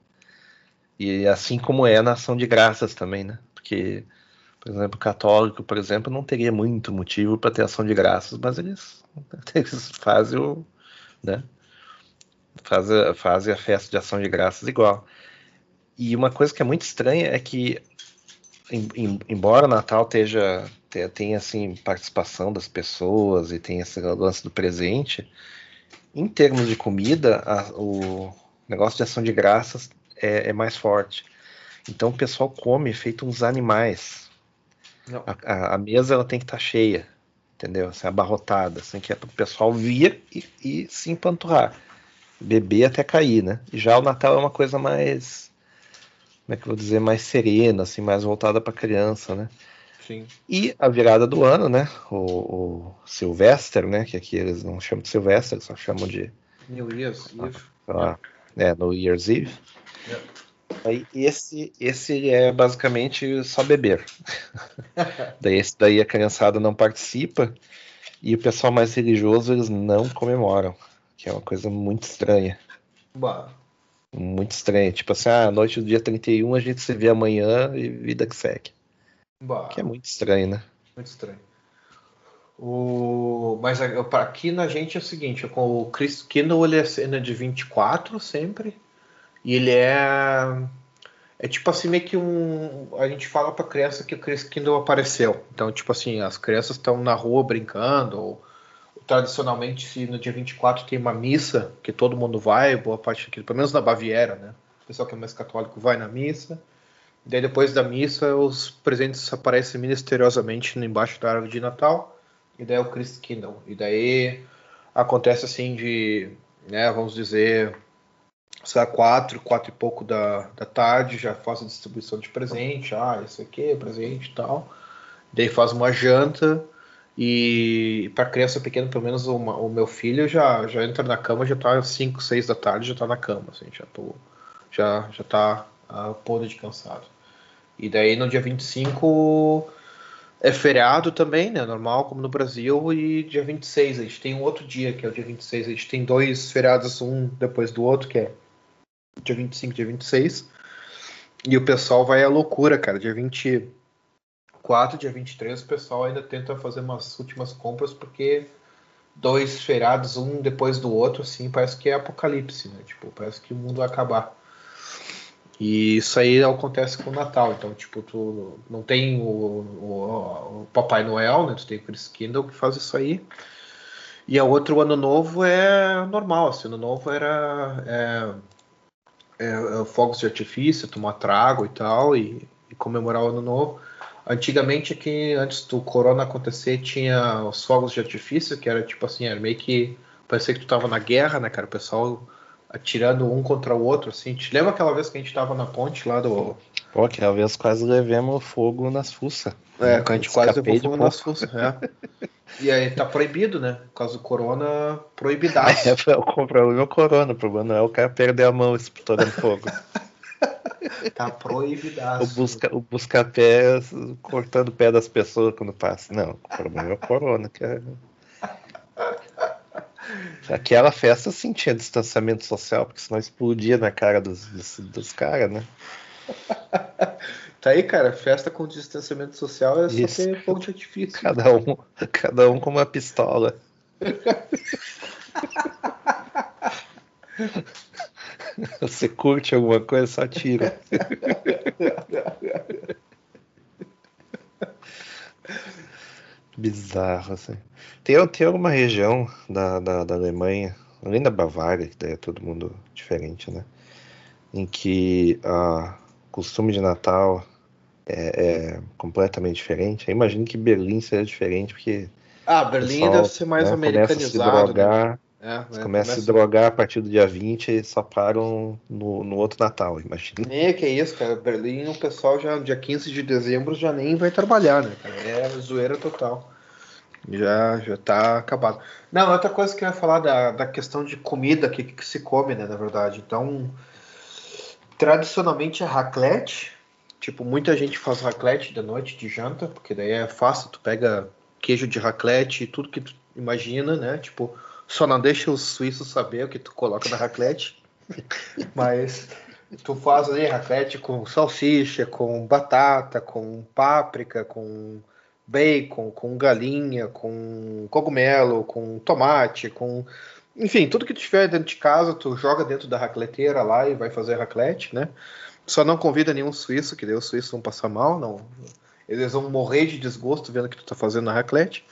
E assim como é na ação de graças também, né? Porque, por exemplo, o católico, por exemplo, não teria muito motivo para ter ação de graças, mas eles, eles fazem o. Né? Fazem, fazem a festa de ação de graças igual. E uma coisa que é muito estranha é que em- em- embora o Natal esteja te- tenha assim participação das pessoas e tenha esse lance do presente, em termos de comida, a- o negócio de ação de graças é, é mais forte. Então o pessoal come feito uns animais. A, a- a mesa ela tem que estar cheia, entendeu? Assim, abarrotada, assim, que é para o pessoal vir e, e se empanturrar, beber até cair, né? E já o Natal é uma coisa mais como é que eu vou dizer, mais serena, assim, mais voltada para criança, né? Sim. E a virada do ano, né? O, o Sylvester, né? Que aqui eles não chamam de Sylvester, só chamam de, New Year's Eve. sei lá, né, no Year's Eve. Yeah. Aí esse, esse é basicamente só beber. daí esse daí a criançada não participa e o pessoal mais religioso eles não comemoram, que é uma coisa muito estranha. Bah. Muito estranha. Tipo assim, ah, noite do dia 31 a gente se vê amanhã e vida que segue. Bah. Que é muito estranho, né? Muito estranho. O... Mas aqui na gente é o seguinte, com o Chris Kindle ele é cena de 24 sempre. E ele é. É tipo assim, meio que um. A gente fala pra criança que o Chris Kindle apareceu. Então, tipo assim, as crianças estão na rua brincando. Ou, tradicionalmente, se no dia 24 tem uma missa, que todo mundo vai, boa parte aqui, pelo menos na Baviera, né? O pessoal que é mais católico vai na missa. Daí depois da missa os presentes aparecem misteriosamente embaixo da árvore de Natal. E daí é o Chris Kindle. E daí acontece assim de, né, vamos dizer, sei quatro, quatro e pouco da, da tarde, já faz a distribuição de presente, ah, isso aqui é presente e tal. Daí faz uma janta e para criança pequena, pelo menos uma- o meu filho já, já entra na cama, já tá às 5, 6 da tarde, já tá na cama, assim, já tô já já tá a podre de cansado. E daí no dia 25 é feriado também, né? Normal, como no Brasil. E dia 26, a gente tem um outro dia, que é o dia 26. A gente tem dois feriados, um depois do outro, que é dia 25 e dia 26. E o pessoal vai à loucura, cara. Dia 24, dia 23, o pessoal ainda tenta fazer umas últimas compras porque dois feriados, um depois do outro, assim, parece que é apocalipse, né? Tipo, parece que o mundo vai acabar. E isso aí acontece com o Natal. Então, tipo, tu não tem o, o, o Papai Noel, né? Tu tem o Chris Kindle que faz isso aí. E a outro ano novo é normal, assim, ano novo era é, é, é fogos de artifício, tomar trago e tal, e, e, comemorar o ano novo. Antigamente aqui, antes do corona acontecer, tinha os fogos de artifício, que era tipo assim, era meio que parecia que tu tava na guerra, né, cara? O pessoal atirando um contra o outro, assim. Te lembra aquela vez que a gente tava na ponte lá do. Pô, aquela vez quase levemos fogo nas fuças. É, que a gente quase levou fogo nas fuças, é. E aí tá proibido, né? Por causa do corona, proibidaço. É, o problema é o corona, o problema não é o cara perder a mão explorando fogo. tá proibidaço. O busca, o busca pé cortando o pé das pessoas quando passa. Não, o problema é o corona, cara. Aquela festa sim tinha distanciamento social, porque senão explodia na cara dos, dos, dos caras, né? Tá aí, cara, festa com distanciamento social é Isso. só ter fogo de artifício. Cada um, cada um com uma pistola. Você curte alguma coisa, só tira. Bizarro, assim. Tem, tem alguma região da, da, da Alemanha, além da Bavária, que daí é todo mundo diferente, né? Em que a costume de Natal é, é, completamente diferente. Eu imagino que Berlim seja diferente, porque. Ah, Berlim pessoal, deve ser mais né, americanizado. Começa a se drogar, né? É, né, começa a se drogar a partir do dia 20 e só param no, no outro Natal, imagina. É, que é isso, cara. Berlim, o pessoal já no dia 15 de dezembro já nem vai trabalhar, né, cara? É zoeira total. Já, já tá acabado. Não, outra coisa que eu ia falar da, da questão de comida, que, que se come, né, na verdade. Então, tradicionalmente é raclette, Tipo, muita gente faz raclette da noite de janta, porque daí é fácil, tu pega queijo de raclette, tudo que tu imagina, né? Tipo, só não deixa os suíços saber o que tu coloca na raclette. Mas tu faz ali raclette com salsicha, com batata, com páprica, com bacon, com galinha, com cogumelo, com tomate, com enfim, tudo que tu tiver dentro de casa, tu joga dentro da racleteira lá e vai fazer raclette, né? Só não convida nenhum suíço, que daí os suíços vão passar mal, não. Eles vão morrer de desgosto vendo o que tu tá fazendo na raclete.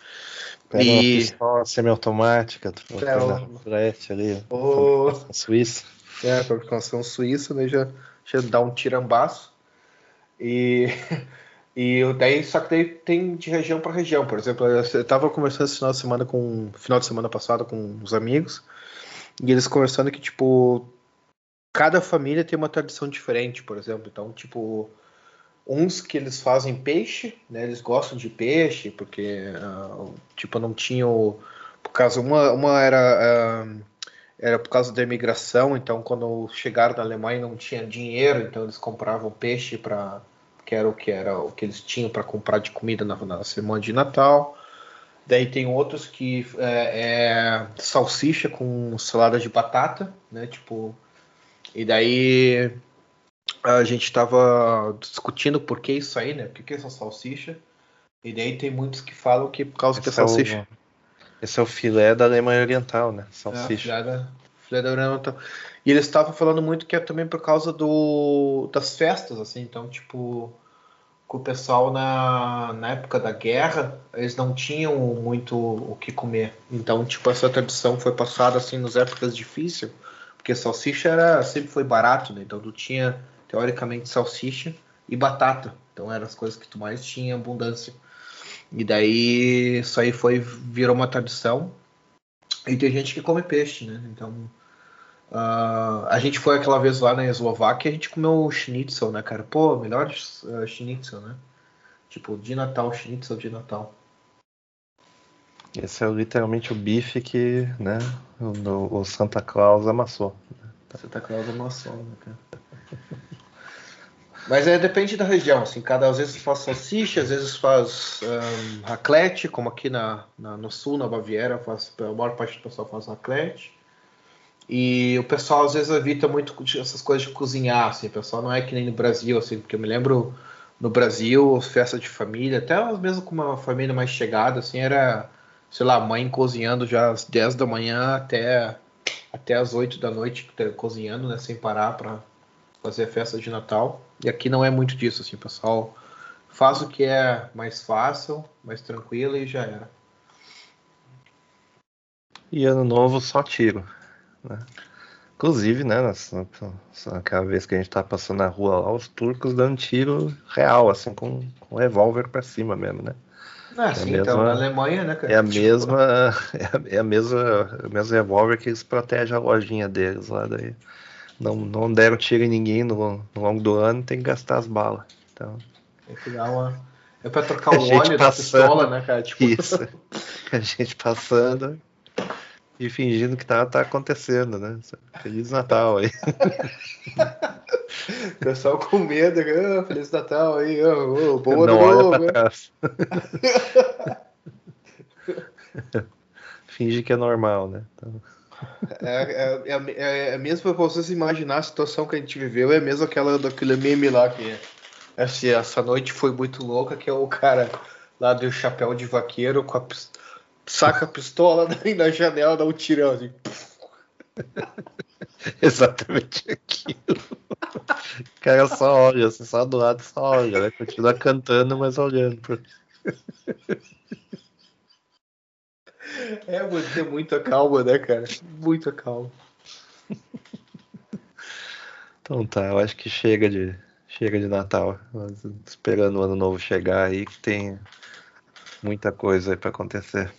Pega e... uma pistola semiautomática, tu é, raclete ali. O... Suíça. É, fabricação suíça, daí já, já dá um tirambaço. E, e daí, só que daí tem de região para região. Por exemplo, eu tava conversando esse final de semana com. Final de semana passado com os amigos. E eles conversando que, tipo, cada família tem uma tradição diferente, por exemplo. Então, tipo, uns que eles fazem peixe, né? Eles gostam de peixe, porque, uh, tipo, não tinham... Por causa... Uma, uma era... Uh, era por causa da imigração, então quando chegaram na Alemanha não tinha dinheiro, então eles compravam peixe para que era o que era o que eles tinham para comprar de comida na, na semana de Natal. Daí tem outros que é, é, salsicha com salada de batata, né? Tipo, e daí a gente estava discutindo por que isso aí, né? Por que, que é essa salsicha? E daí tem muitos que falam que por causa esse que é salsicha. O, esse é o filé da Alemanha Oriental, né? Salsicha. É, filé, da, filé da Oriental. E eles estavam falando muito que é também por causa do, das festas, assim. Então, tipo, com o pessoal na, na época da guerra, eles não tinham muito o que comer. Então, tipo, essa tradição foi passada, assim, nas épocas difíceis porque salsicha era, sempre foi barato, né? Então tu tinha, teoricamente, salsicha e batata. Então eram as coisas que tu mais tinha abundância. E daí isso aí foi, virou uma tradição. E tem gente que come peixe, né? Então uh, a gente foi aquela vez lá na Eslováquia a gente comeu schnitzel, né, cara? Pô, melhor uh, schnitzel, né? Tipo, de Natal, schnitzel de Natal. Esse é literalmente o bife que né, o, o Santa Claus amassou. Santa Claus amassou, né, cara? Mas é, depende da região, assim, cada às vezes faz salsicha, às vezes faz um, como aqui na, na, no sul, na Baviera, faz, a maior parte do pessoal faz raclette. E o pessoal às vezes evita muito essas coisas de cozinhar, assim. O pessoal não é que nem no Brasil, assim, porque eu me lembro no Brasil, festa de família, até mesmo com uma família mais chegada, assim, era, sei lá, mãe cozinhando já às 10 da manhã até, até às 8 da noite, cozinhando, né, sem parar para fazer a festa de Natal. E aqui não é muito disso, assim, pessoal faz o que é mais fácil, mais tranquilo e já era. E ano novo só tiro. Né? Inclusive, né, aquela vez que a gente tá passando na rua lá, os turcos dando tiro real, assim, com, com revólver para cima mesmo, né? Ah, é sim, mesma, então, na Alemanha, né, cara? É a mesma, é a, é a mesma, é o mesmo revólver que eles protegem a lojinha deles lá, daí não, não deram tiro em ninguém no, no longo do ano, tem que gastar as balas, então... Tem que dar uma... É pra trocar o óleo passando, da pistola, né, cara? Tipo... Isso, a gente passando e fingindo que tá, tá acontecendo, né? Feliz Natal aí. o pessoal com medo, oh, Feliz Natal aí, oh, oh, boa Não olha pra trás. Finge que é normal, né? Então... É, é, é, é, mesmo pra vocês imaginar a situação que a gente viveu, é mesmo aquela daquele meme lá que assim, essa noite foi muito louca, que é o cara lá do chapéu de vaqueiro com a saca a pistola na janela dá um tirão assim. Exatamente aquilo. O cara só olha, assim, só do lado só olha, né? Continua cantando, mas olhando. É, você ter muita calma, né, cara? Muita calma. Então tá, eu acho que chega de chega de Natal. Esperando o ano novo chegar aí, que tem muita coisa aí para acontecer.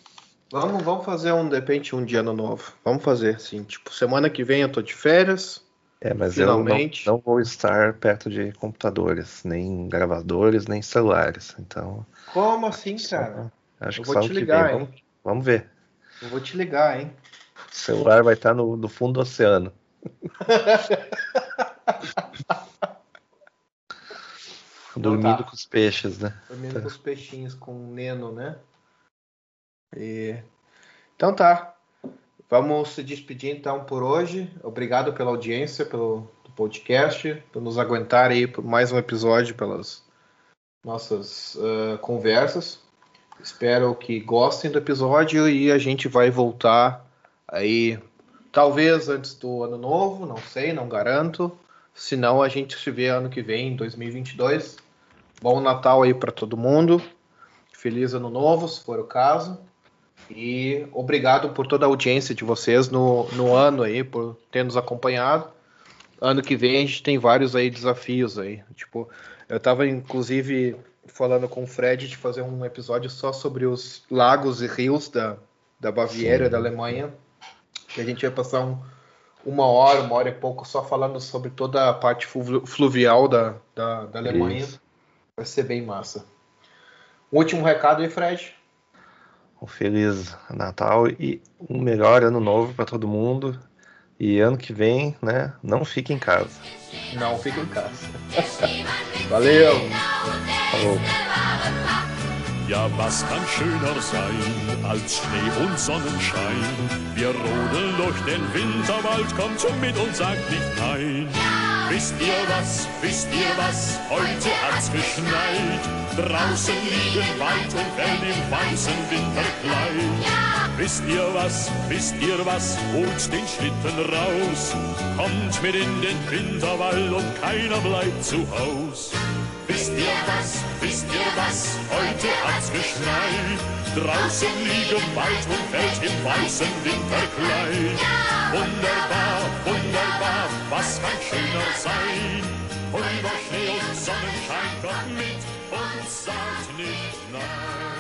Vamos, vamos fazer um, de repente, um dia ano novo. Vamos fazer, assim, tipo, semana que vem eu tô de férias. É, mas Finalmente. eu não, não, vou estar perto de computadores, nem gravadores, nem celulares. Então. Como assim, cara? Acho eu que vou te ligar, vem, vamos, vamos, ver. Eu vou te ligar, hein? O celular vai estar no, no fundo do oceano. Dormindo então tá. com os peixes, né? Dormindo com os peixinhos, com o Neno, né? E... Então tá. Vamos se despedir então por hoje. Obrigado pela audiência, pelo podcast, por nos aguentar aí por mais um episódio pelas nossas uh, conversas. Espero que gostem do episódio e a gente vai voltar aí, talvez antes do ano novo, não sei, não garanto. Se não, a gente se vê ano que vem, em 2022. Bom Natal aí para todo mundo. Feliz ano novo, se for o caso. E obrigado por toda a audiência de vocês no, no ano aí, por ter nos acompanhado. Ano que vem a gente tem vários aí desafios aí. Tipo, eu estava inclusive falando com o Fred de fazer um episódio só sobre os lagos e rios da, da Baviera, Sim. da Alemanha. Que a gente vai passar um, uma hora, uma hora e pouco só falando sobre toda a parte fluvial da, da, da Alemanha. Isso. Vai ser bem massa. Um último recado aí, Fred um feliz Natal e um melhor ano novo para todo mundo. E ano que vem, né, não fique em casa. Não fique em casa. Valeu. Ja, was kann schöner sein als Schnee und Sonnenschein? Wir rodeln durch den Winterwald, kommt mit und sagt nicht nein. Wisst ihr was, wisst ihr was, heute hat's geschneit. Draußen liegen Wald und Feld im weißen Winterkleid. Wisst ihr was, wisst ihr was, holt den Schlitten raus. Kommt mit in den Winterwald und keiner bleibt zu Haus. Wisst ihr was, wisst ihr was, heute hat's geschneit. Draußen liegen Wald und Feld im weißen Winterkleid. Wunderbar, wunderbar, was kann schöner sein? Und Schnee und Sonnenschein kommt mit und sagt nicht nein.